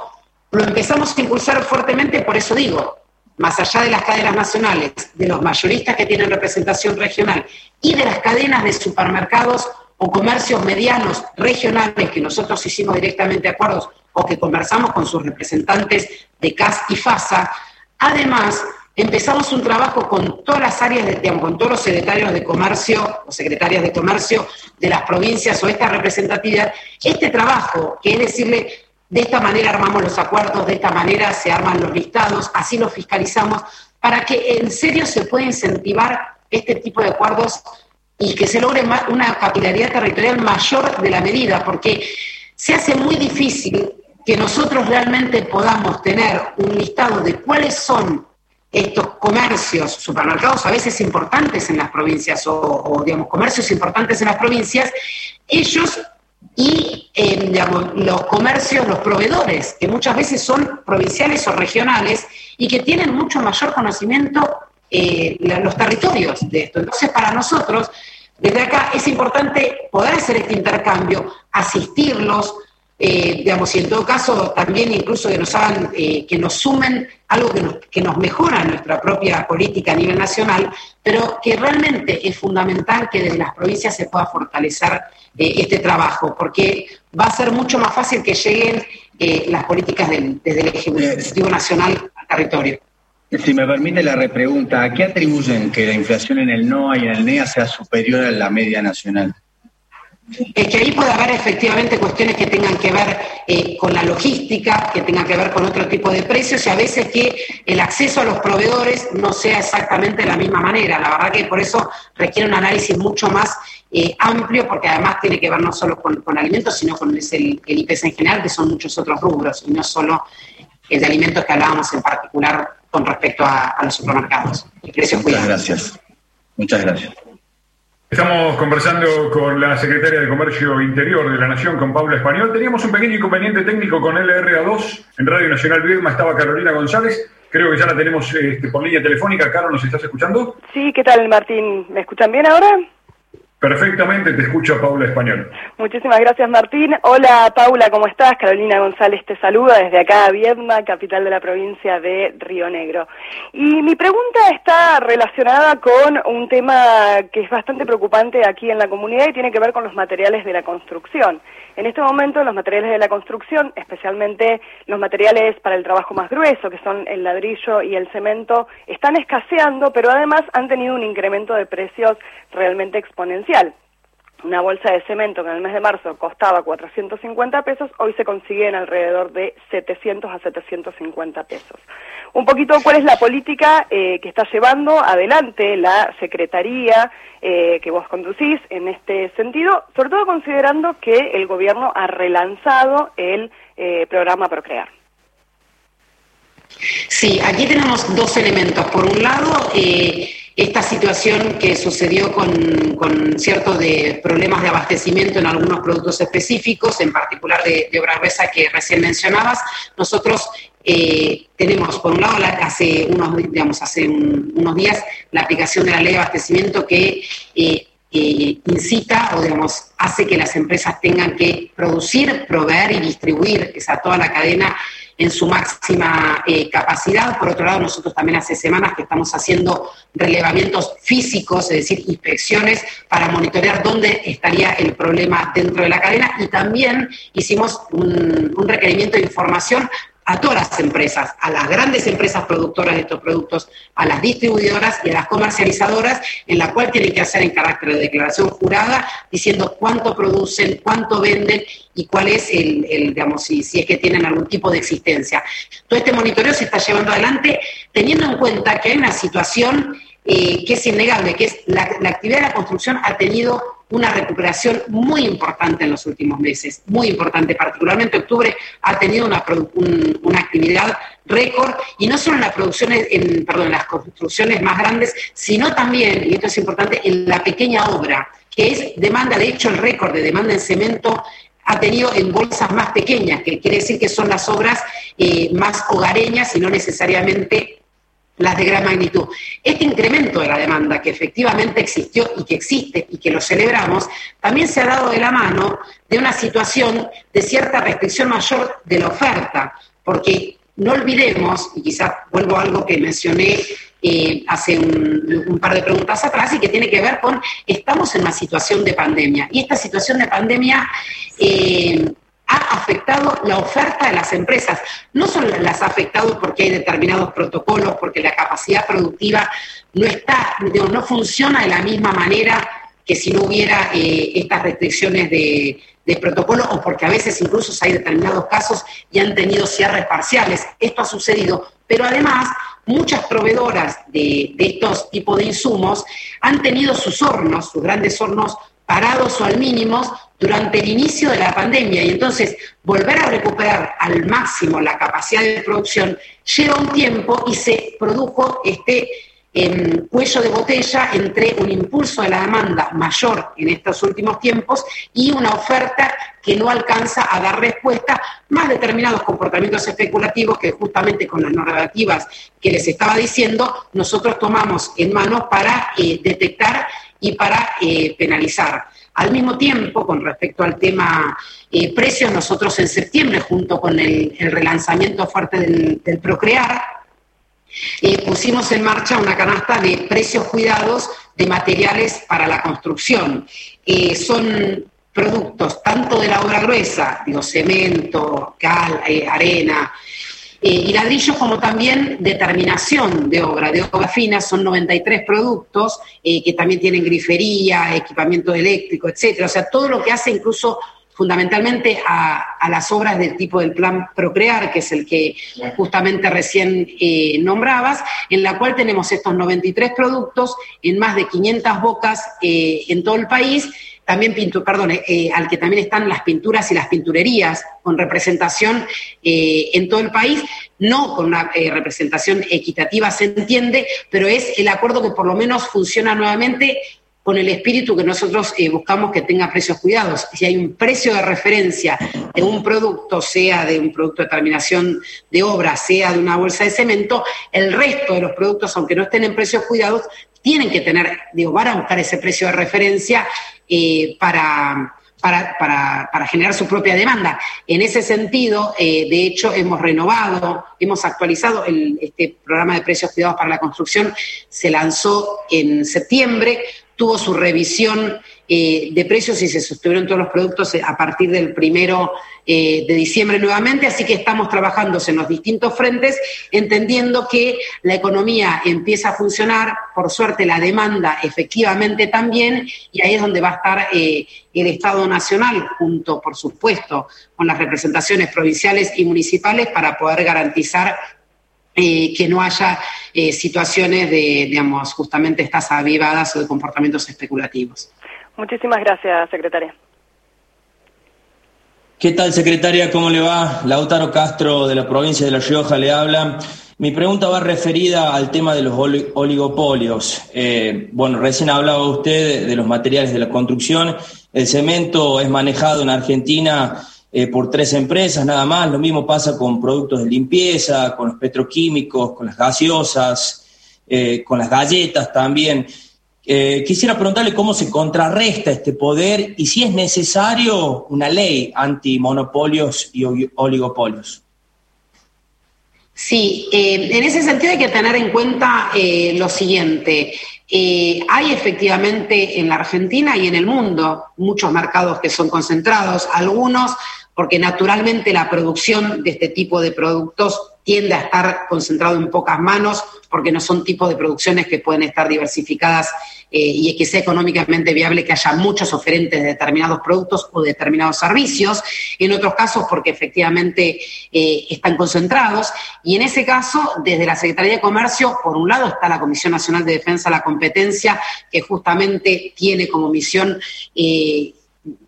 lo empezamos a impulsar fuertemente, por eso digo, más allá de las cadenas nacionales, de los mayoristas que tienen representación regional y de las cadenas de supermercados o comercios medianos regionales que nosotros hicimos directamente acuerdos o que conversamos con sus representantes de CAS y FASA, además empezamos un trabajo con todas las áreas, de, con todos los secretarios de comercio o secretarias de comercio de las provincias o esta representatividad, este trabajo, que es decirle, de esta manera armamos los acuerdos, de esta manera se arman los listados, así los fiscalizamos, para que en serio se pueda incentivar este tipo de acuerdos y que se logre una capilaridad territorial mayor de la medida, porque se hace muy difícil que nosotros realmente podamos tener un listado de cuáles son estos comercios, supermercados a veces importantes en las provincias o, digamos, comercios importantes en las provincias, ellos y eh, los comercios, los proveedores, que muchas veces son provinciales o regionales y que tienen mucho mayor conocimiento eh, los territorios de esto. Entonces, para nosotros, desde acá es importante poder hacer este intercambio, asistirlos, eh, digamos, y en todo caso también incluso que nos hagan, eh, que nos sumen algo que nos, que nos mejora nuestra propia política a nivel nacional, pero que realmente es fundamental que desde las provincias se pueda fortalecer eh, este trabajo, porque va a ser mucho más fácil que lleguen las políticas desde el Ejecutivo Nacional al territorio. Si me permite la repregunta, ¿a qué atribuyen que la inflación en el NOA y en el NEA sea superior a la media nacional? Es que ahí puede haber efectivamente cuestiones que tengan que ver eh, con la logística, que tengan que ver con otro tipo de precios y a veces que el acceso a los proveedores no sea exactamente de la misma manera. La verdad que por eso requiere un análisis mucho más eh, amplio porque además tiene que ver no solo con, alimentos, sino con el, el, IPS en general, que son muchos otros rubros y no solo el de alimentos que hablábamos en particular con respecto a, los supermercados. Muchas gracias. Muchas gracias. Estamos conversando con la secretaria de Comercio Interior de la Nación, con Paula Español. Teníamos un pequeño inconveniente técnico con LRA2 en Radio Nacional Viedma, estaba Carolina González. Creo que ya la tenemos este, por línea telefónica. Caro, ¿nos estás escuchando? Sí, ¿qué tal, Martín? ¿Me escuchan bien ahora? Perfectamente, te escucho Paula Español. Muchísimas gracias Martín. Hola Paula, ¿cómo estás? Carolina González te saluda desde acá, Viedma, capital de la provincia de Río Negro. Y mi pregunta está relacionada con un tema que es bastante preocupante aquí en la comunidad y tiene que ver con los materiales de la construcción. En este momento los materiales de la construcción, especialmente los materiales para el trabajo más grueso, que son el ladrillo y el cemento, están escaseando, pero además han tenido un incremento de precios realmente exponencial. Una bolsa de cemento que en el mes de marzo costaba 450 pesos, hoy se consigue en alrededor de 700 a 750 pesos. Un poquito cuál es la política eh, que está llevando adelante la Secretaría eh, que vos conducís en este sentido, sobre todo considerando que el gobierno ha relanzado el eh, programa Procrear. Sí, aquí tenemos dos elementos. Por un lado, esta situación que sucedió con, ciertos de problemas de abastecimiento en algunos productos específicos, en particular de, obra gruesa que recién mencionabas, nosotros eh, tenemos, por un lado, hace, unos, digamos, hace unos días la aplicación de la ley de abastecimiento que eh, eh, incita o, digamos, hace que las empresas tengan que producir, proveer y distribuir, esa toda la cadena en su máxima eh, capacidad. Por otro lado, nosotros también hace semanas que estamos haciendo relevamientos físicos, es decir, inspecciones para monitorear dónde estaría el problema dentro de la cadena y también hicimos un, un requerimiento de información a todas las empresas, a las grandes empresas productoras de estos productos, a las distribuidoras y a las comercializadoras, en la cual tienen que hacer en carácter de declaración jurada, diciendo cuánto producen, cuánto venden y cuál es el, digamos, si, si es que tienen algún tipo de existencia. Todo este monitoreo se está llevando adelante teniendo en cuenta que hay una situación eh, que es innegable, que es la, la actividad de la construcción ha tenido una recuperación muy importante en los últimos meses, muy importante, particularmente octubre ha tenido una, actividad récord y no solo en las producciones, en, perdón, en las construcciones más grandes, sino también, y esto es importante, en la pequeña obra, que es demanda, de hecho el récord de demanda en cemento ha tenido en bolsas más pequeñas, que quiere decir que son las obras eh, más hogareñas y no necesariamente las de gran magnitud. Este incremento de la demanda que efectivamente existió y que existe y que lo celebramos, también se ha dado de la mano de una situación de cierta restricción mayor de la oferta, porque no olvidemos, y quizás vuelvo a algo que mencioné eh, hace un, par de preguntas atrás y que tiene que ver con, estamos en una situación de pandemia, y esta situación de pandemia... Eh, ha afectado la oferta de las empresas. No solo las ha afectado porque hay determinados protocolos, porque la capacidad productiva no está, no funciona de la misma manera que si no hubiera eh, estas restricciones de, protocolo o porque a veces incluso hay determinados casos y han tenido cierres parciales. Esto ha sucedido, pero además muchas proveedoras de, de estos tipos de insumos han tenido sus hornos, sus grandes hornos parados o al mínimo durante el inicio de la pandemia y entonces volver a recuperar al máximo la capacidad de producción lleva un tiempo y se produjo este em, cuello de botella entre un impulso de la demanda mayor en estos últimos tiempos y una oferta que no alcanza a dar respuesta, más determinados comportamientos especulativos que justamente con las normativas que les estaba diciendo, nosotros tomamos en mano para eh, detectar y para eh, penalizar. Al mismo tiempo, con respecto al tema eh, precios, nosotros en septiembre, junto con el, relanzamiento fuerte del, Procrear, eh, pusimos en marcha una canasta de precios cuidados de materiales para la construcción. Eh, son productos tanto de la obra gruesa, digo, cemento, cal, arena, eh, y ladrillos como también determinación de obra, de obra fina, son 93 productos eh, que también tienen grifería, equipamiento eléctrico, etcétera. O sea, todo lo que hace incluso fundamentalmente a, las obras del tipo del plan Procrear, que es el que justamente recién eh, nombrabas, en la cual tenemos estos 93 productos en más de 500 bocas en todo el país también pintu, perdón, eh, eh, al que también están las pinturas y las pinturerías con representación eh, en todo el país, no con una representación equitativa se entiende, pero es el acuerdo que por lo menos funciona nuevamente con el espíritu que nosotros buscamos que tenga precios cuidados. Si hay un precio de referencia de un producto, sea de un producto de terminación de obra, sea de una bolsa de cemento, el resto de los productos, aunque no estén en precios cuidados, tienen que tener, digo, van a buscar ese precio de referencia eh, para, para, generar su propia demanda. En ese sentido, eh, de hecho, hemos renovado, hemos actualizado el, este programa de precios cuidados para la construcción, se lanzó en septiembre, tuvo su revisión eh, de precios y se sostuvieron todos los productos a partir del primero eh, de diciembre nuevamente, así que estamos trabajando en los distintos frentes, entendiendo que la economía empieza a funcionar, por suerte la demanda efectivamente también, y ahí es donde va a estar eh, el Estado Nacional, junto, por supuesto, con las representaciones provinciales y municipales, para poder garantizar que no haya situaciones de, digamos, justamente estas avivadas o de comportamientos especulativos. Muchísimas gracias, secretaria. ¿Qué tal, secretaria? ¿Cómo le va? Lautaro Castro de la provincia de La Rioja le habla. Mi pregunta va referida al tema de los oligopolios. Eh, bueno, recién hablaba usted de, los materiales de la construcción. El cemento es manejado en Argentina eh, por tres empresas nada más. Lo mismo pasa con productos de limpieza, con los petroquímicos, con las gaseosas, eh, con las galletas también. Eh, quisiera preguntarle cómo se contrarresta este poder y si es necesario una ley antimonopolios y oligopolios. Sí, eh, en ese sentido hay que tener en cuenta eh, lo siguiente. hay efectivamente en la Argentina y en el mundo muchos mercados que son concentrados, algunos porque naturalmente la producción de este tipo de productos tiende a estar concentrado en pocas manos, porque no son tipos de producciones que pueden estar diversificadas eh, y que sea económicamente viable que haya muchos oferentes de determinados productos o determinados servicios. En otros casos, porque efectivamente eh, están concentrados. Y en ese caso, desde la Secretaría de Comercio, por un lado está la Comisión Nacional de Defensa de la Competencia, que justamente tiene como misión eh,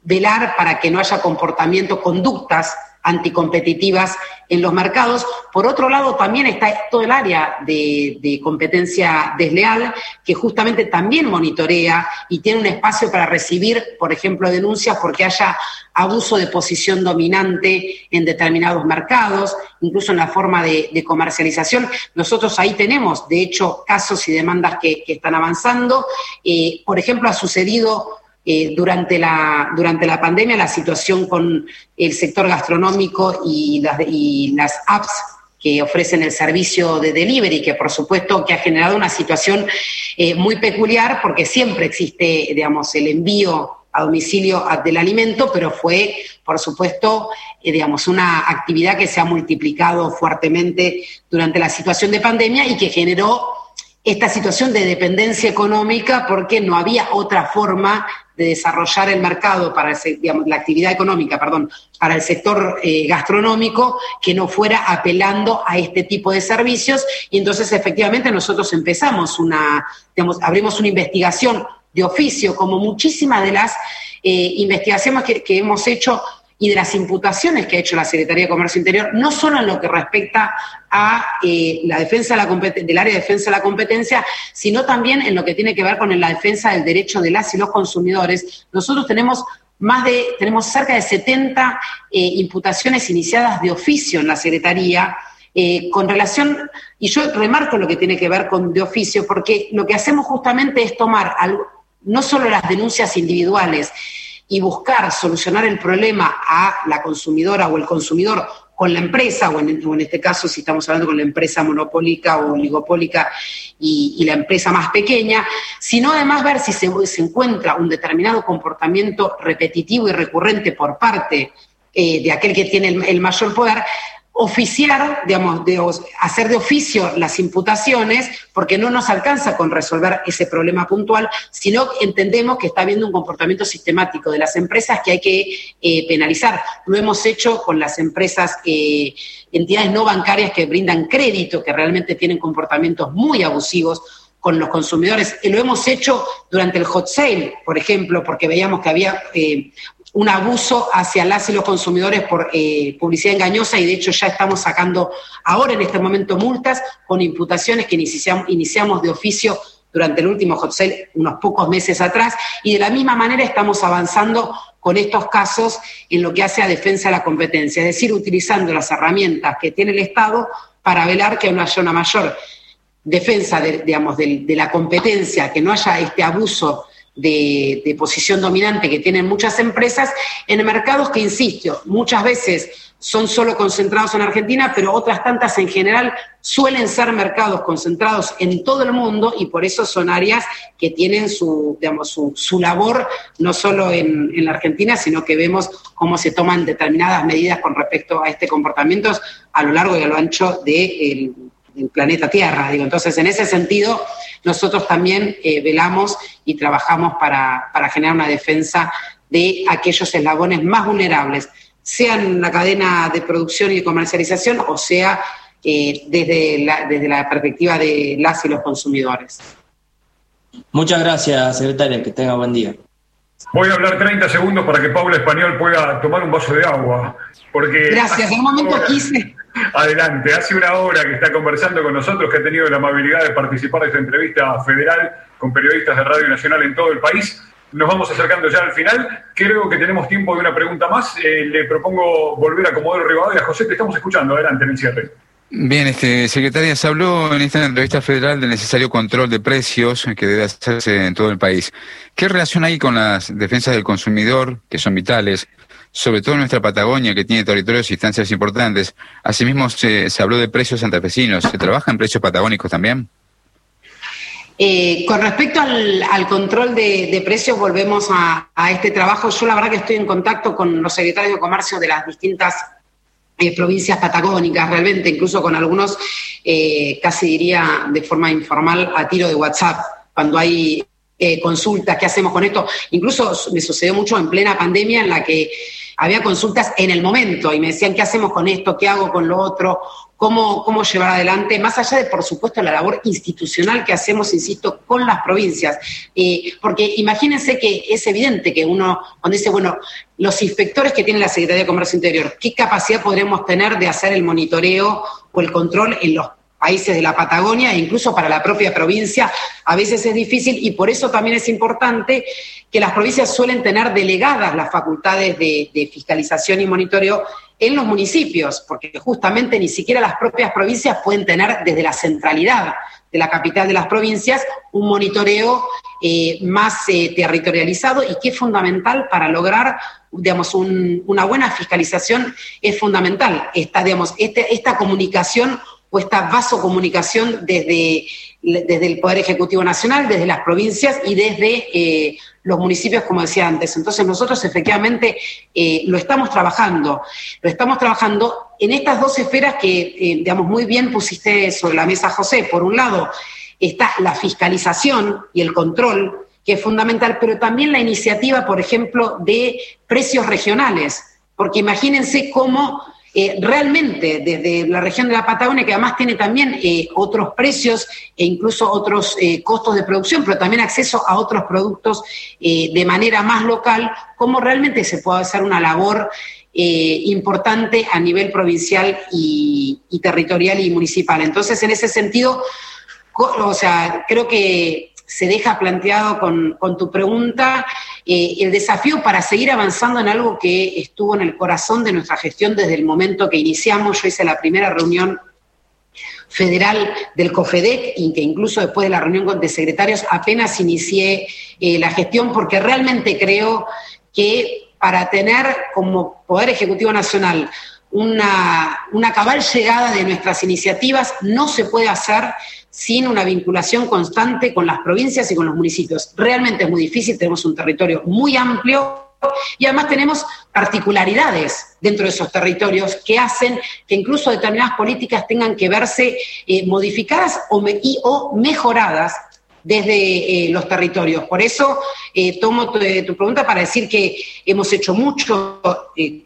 velar para que no haya comportamiento, conductas anticompetitivas en los mercados. Por otro lado, también está todo el área de, competencia desleal, que justamente también monitorea y tiene un espacio para recibir, por ejemplo, denuncias porque haya abuso de posición dominante en determinados mercados, incluso en la forma de, comercialización. Nosotros ahí tenemos, de hecho, casos y demandas que, están avanzando. Eh, por ejemplo, ha sucedido eh, durante, la, durante la pandemia la situación con el sector gastronómico y las, y las apps que ofrecen el servicio de delivery, que por supuesto que ha generado una situación eh, muy peculiar porque siempre existe, digamos, el envío a domicilio del alimento, pero fue, por supuesto, eh, digamos, una actividad que se ha multiplicado fuertemente durante la situación de pandemia y que generó esta situación de dependencia económica porque no había otra forma de desarrollar el mercado para la actividad económica, perdón, para el sector eh, gastronómico que no fuera apelando a este tipo de servicios. Y entonces efectivamente nosotros empezamos una, digamos, abrimos una investigación de oficio como muchísimas de las eh, investigaciones que, que hemos hecho y de las imputaciones que ha hecho la Secretaría de Comercio Interior, no solo en lo que respecta a eh, la defensa de la del área de defensa de la competencia, sino también en lo que tiene que ver con la defensa del derecho de las y los consumidores. Nosotros tenemos más de, tenemos cerca de 70 eh, imputaciones iniciadas de oficio en la Secretaría, eh, con relación, y yo remarco lo que tiene que ver con de oficio, porque lo que hacemos justamente es tomar no solo las denuncias individuales, y buscar solucionar el problema a la consumidora o el consumidor con la empresa, o en, este caso si estamos hablando con la empresa monopólica o oligopólica y, la empresa más pequeña, sino además ver si se, encuentra un determinado comportamiento repetitivo y recurrente por parte eh, de aquel que tiene el, mayor poder, oficiar, digamos, hacer de oficio las imputaciones, porque no nos alcanza con resolver ese problema puntual, sino entendemos que está habiendo un comportamiento sistemático de las empresas que hay que eh, penalizar. Lo hemos hecho con las empresas, eh, entidades no bancarias que brindan crédito, que realmente tienen comportamientos muy abusivos con los consumidores. Y lo hemos hecho durante el hot sale, por ejemplo, porque veíamos que había eh, un abuso hacia las y los consumidores por eh, publicidad engañosa y de hecho ya estamos sacando ahora en este momento multas con imputaciones que iniciamos, iniciamos de oficio durante el último hot unos pocos meses atrás y de la misma manera estamos avanzando con estos casos en lo que hace a defensa de la competencia, es decir, utilizando las herramientas que tiene el Estado para velar que no haya una mayor defensa de, digamos, de, la competencia, que no haya este abuso de, de, posición dominante que tienen muchas empresas en mercados que, insisto, muchas veces son solo concentrados en Argentina, pero otras tantas en general suelen ser mercados concentrados en todo el mundo y por eso son áreas que tienen su, digamos, su, labor no solo en, la Argentina, sino que vemos cómo se toman determinadas medidas con respecto a este comportamiento a lo largo y a lo ancho del planeta Tierra. Digo. Entonces, en ese sentido, nosotros también eh, velamos y trabajamos para, para generar una defensa de aquellos eslabones más vulnerables sea en la cadena de producción y de comercialización o sea eh, desde, la, desde la perspectiva de las y los consumidores. Muchas gracias, secretaria. Que tenga buen día. Voy a hablar 30 segundos para que Paula Español pueda tomar un vaso de agua. Porque Gracias, en un momento <laughs> quise. Adelante, hace una hora que está conversando con nosotros, que ha tenido la amabilidad de participar de esta entrevista federal con periodistas de Radio Nacional en todo el país. Nos vamos acercando ya al final. Creo que tenemos tiempo de una pregunta más. Eh, le propongo volver a Comodoro Rivadavia. José, te estamos escuchando. Adelante en el cierre. Bien, este, secretaria, se habló en esta entrevista federal del necesario control de precios que debe hacerse en todo el país. ¿Qué relación hay con las defensas del consumidor, que son vitales, sobre todo en nuestra Patagonia, que tiene territorios y instancias importantes? Asimismo, se, se habló de precios santafesinos. ¿Se trabaja en precios patagónicos también? Eh, con respecto al, control de, precios, volvemos a, este trabajo. Yo la verdad que estoy en contacto con los secretarios de comercio de las distintas eh, provincias patagónicas, realmente, incluso con algunos, eh, casi diría de forma informal, a tiro de WhatsApp, cuando hay consultas, ¿qué hacemos con esto? Incluso me sucedió mucho en plena pandemia en la que había consultas en el momento y me decían, ¿qué hacemos con esto? ¿Qué hago con lo otro? cómo, cómo llevar adelante, más allá de, por supuesto, la labor institucional que hacemos, insisto, con las provincias. Eh, porque imagínense que es evidente que uno, cuando dice, bueno, los inspectores que tiene la Secretaría de Comercio Interior, ¿qué capacidad podremos tener de hacer el monitoreo o el control en los países de la Patagonia e incluso para la propia provincia, a veces es difícil y por eso también es importante que las provincias suelen tener delegadas las facultades de, fiscalización y monitoreo en los municipios, porque justamente ni siquiera las propias provincias pueden tener desde la centralidad de la capital de las provincias un monitoreo eh, más eh, territorializado y que es fundamental para lograr, digamos, una buena fiscalización, es fundamental. Esta, digamos, este, esta comunicación esta vasocomunicación desde, desde el Poder Ejecutivo Nacional, desde las provincias y desde eh, los municipios, como decía antes. Entonces nosotros efectivamente eh, lo estamos trabajando, lo estamos trabajando en estas dos esferas que, eh, digamos, muy bien pusiste sobre la mesa, José. Por un lado está la fiscalización y el control, que es fundamental, pero también la iniciativa, por ejemplo, de precios regionales, porque imagínense cómo eh, realmente desde la región de la Patagonia, que además tiene también eh, otros precios e incluso otros eh, costos de producción, pero también acceso a otros productos de manera más local, cómo realmente se puede hacer una labor importante a nivel provincial y, y territorial y municipal. Entonces, en ese sentido, o sea, creo que se deja planteado con, tu pregunta eh, el desafío para seguir avanzando en algo que estuvo en el corazón de nuestra gestión desde el momento que iniciamos. Yo hice la primera reunión federal del COFEDEC y que incluso después de la reunión de secretarios apenas inicié eh, la gestión porque realmente creo que para tener como Poder Ejecutivo Nacional una, una cabal llegada de nuestras iniciativas no se puede hacer sin una vinculación constante con las provincias y con los municipios. Realmente es muy difícil, tenemos un territorio muy amplio y además tenemos particularidades dentro de esos territorios que hacen que incluso determinadas políticas tengan que verse eh, modificadas o, o mejoradas desde eh, los territorios. Por eso eh, tomo tu, pregunta para decir que hemos hecho mucho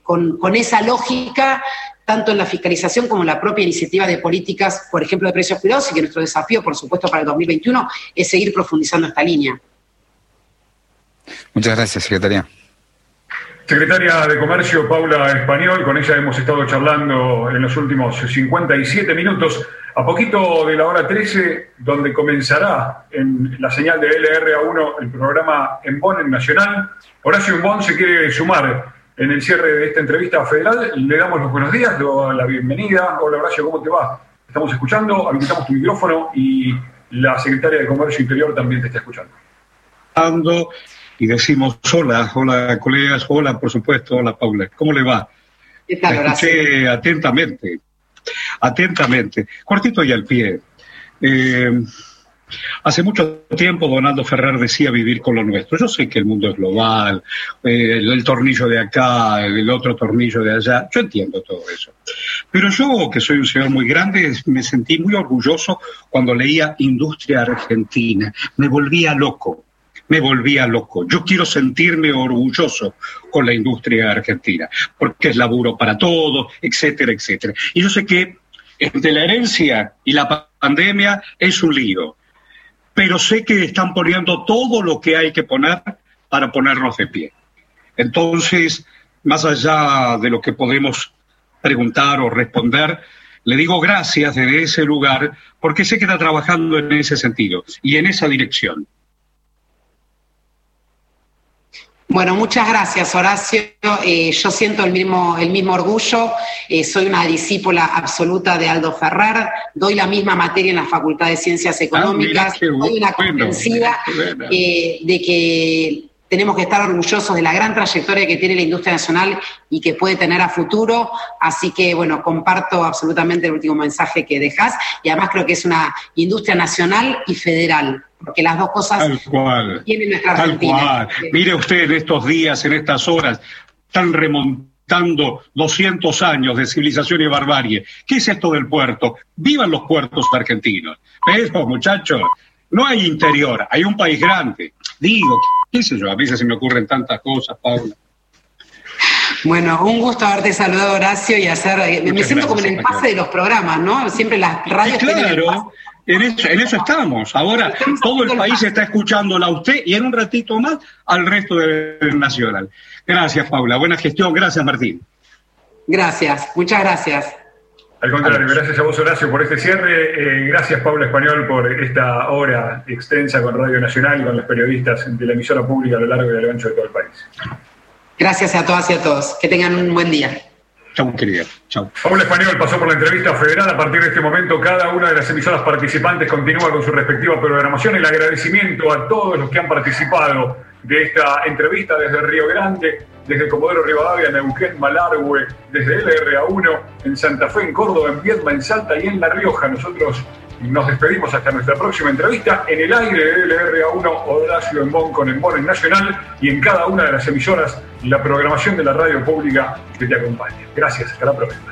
con, con, esa lógica tanto en la fiscalización como en la propia iniciativa de políticas, por ejemplo, de precios cuidados, y que nuestro desafío, por supuesto, para el 2021 es seguir profundizando esta línea. Muchas gracias, secretaria. Secretaria de Comercio Paula Español, con ella hemos estado charlando en los últimos 57 minutos, a poquito de la hora 13, donde comenzará en la señal de LRA1 el programa En en Nacional. Horacio Embón se quiere sumar en el cierre de esta entrevista federal. Le damos los buenos días, la bienvenida. Hola Horacio, ¿cómo te va? estamos escuchando, habilitamos tu micrófono y la secretaria de Comercio Interior también te está escuchando. Y decimos hola, hola colegas, hola por supuesto, hola Paula, ¿cómo le va? ¿Qué tal, escuché atentamente, atentamente, cortito y al pie. Eh, Hace mucho tiempo Donaldo Ferrer decía vivir con lo nuestro. Yo sé que el mundo es global, eh, el, tornillo de acá, el, otro tornillo de allá, yo entiendo todo eso. Pero yo, que soy un señor muy grande, me sentí muy orgulloso cuando leía Industria Argentina. Me volvía loco, me volvía loco. Yo quiero sentirme orgulloso con la industria argentina, porque es laburo para todos, etcétera, etcétera. Y yo sé que entre la herencia y la pandemia es un lío pero sé que están poniendo todo lo que hay que poner para ponernos de pie. Entonces, más allá de lo que podemos preguntar o responder, le digo gracias desde ese lugar porque sé que está trabajando en ese sentido y en esa dirección. Bueno, muchas gracias, Horacio. Eh, yo siento el mismo, el mismo orgullo. Eh, soy una discípula absoluta de Aldo Ferrer. Doy la misma materia en la Facultad de Ciencias ah, Económicas. soy una convencida eh, de que tenemos que estar orgullosos de la gran trayectoria que tiene la industria nacional y que puede tener a futuro. Así que, bueno, comparto absolutamente el último mensaje que dejas y además creo que es una industria nacional y federal, porque las dos cosas tal cual, tienen nuestra tal Cual. Mire usted en estos días, en estas horas, están remontando 200 años de civilización y barbarie. ¿Qué es esto del puerto? ¡Vivan los puertos argentinos! Pero, muchachos, no hay interior, hay un país grande. Digo, qué sé yo, a veces se me ocurren tantas cosas, Paula. Bueno, un gusto haberte saludado, Horacio, y hacer. Eh, me siento como en el pase de los programas, ¿no? Siempre las radios. claro, en eso, en eso estamos. Ahora todo el país está escuchándola a usted y en un ratito más al resto del Nacional. Gracias, Paula. Buena gestión. Gracias, Martín. Gracias, muchas gracias. Al contrario, gracias a vos Horacio por este cierre. Eh, gracias Paula Español por esta hora extensa con Radio Nacional y con los periodistas de la emisora pública a lo largo y a lo ancho de todo el país. Gracias a todas y a todos. Que tengan un buen día. Chau, querida. Chau. Paula Español pasó por la entrevista federal. A partir de este momento, cada una de las emisoras participantes continúa con su respectiva programación. El agradecimiento a todos los que han participado de esta entrevista desde Río Grande, desde Comodoro Rivadavia, Neuquén, Malargüe, desde LRA1, en Santa Fe, en Córdoba, en Viedma, en Salta y en La Rioja. Nosotros nos despedimos hasta nuestra próxima entrevista en el aire de LRA1, Horacio Embón con Embón en Nacional y en cada una de las emisoras la programación de la radio pública que te acompaña. Gracias, hasta la próxima.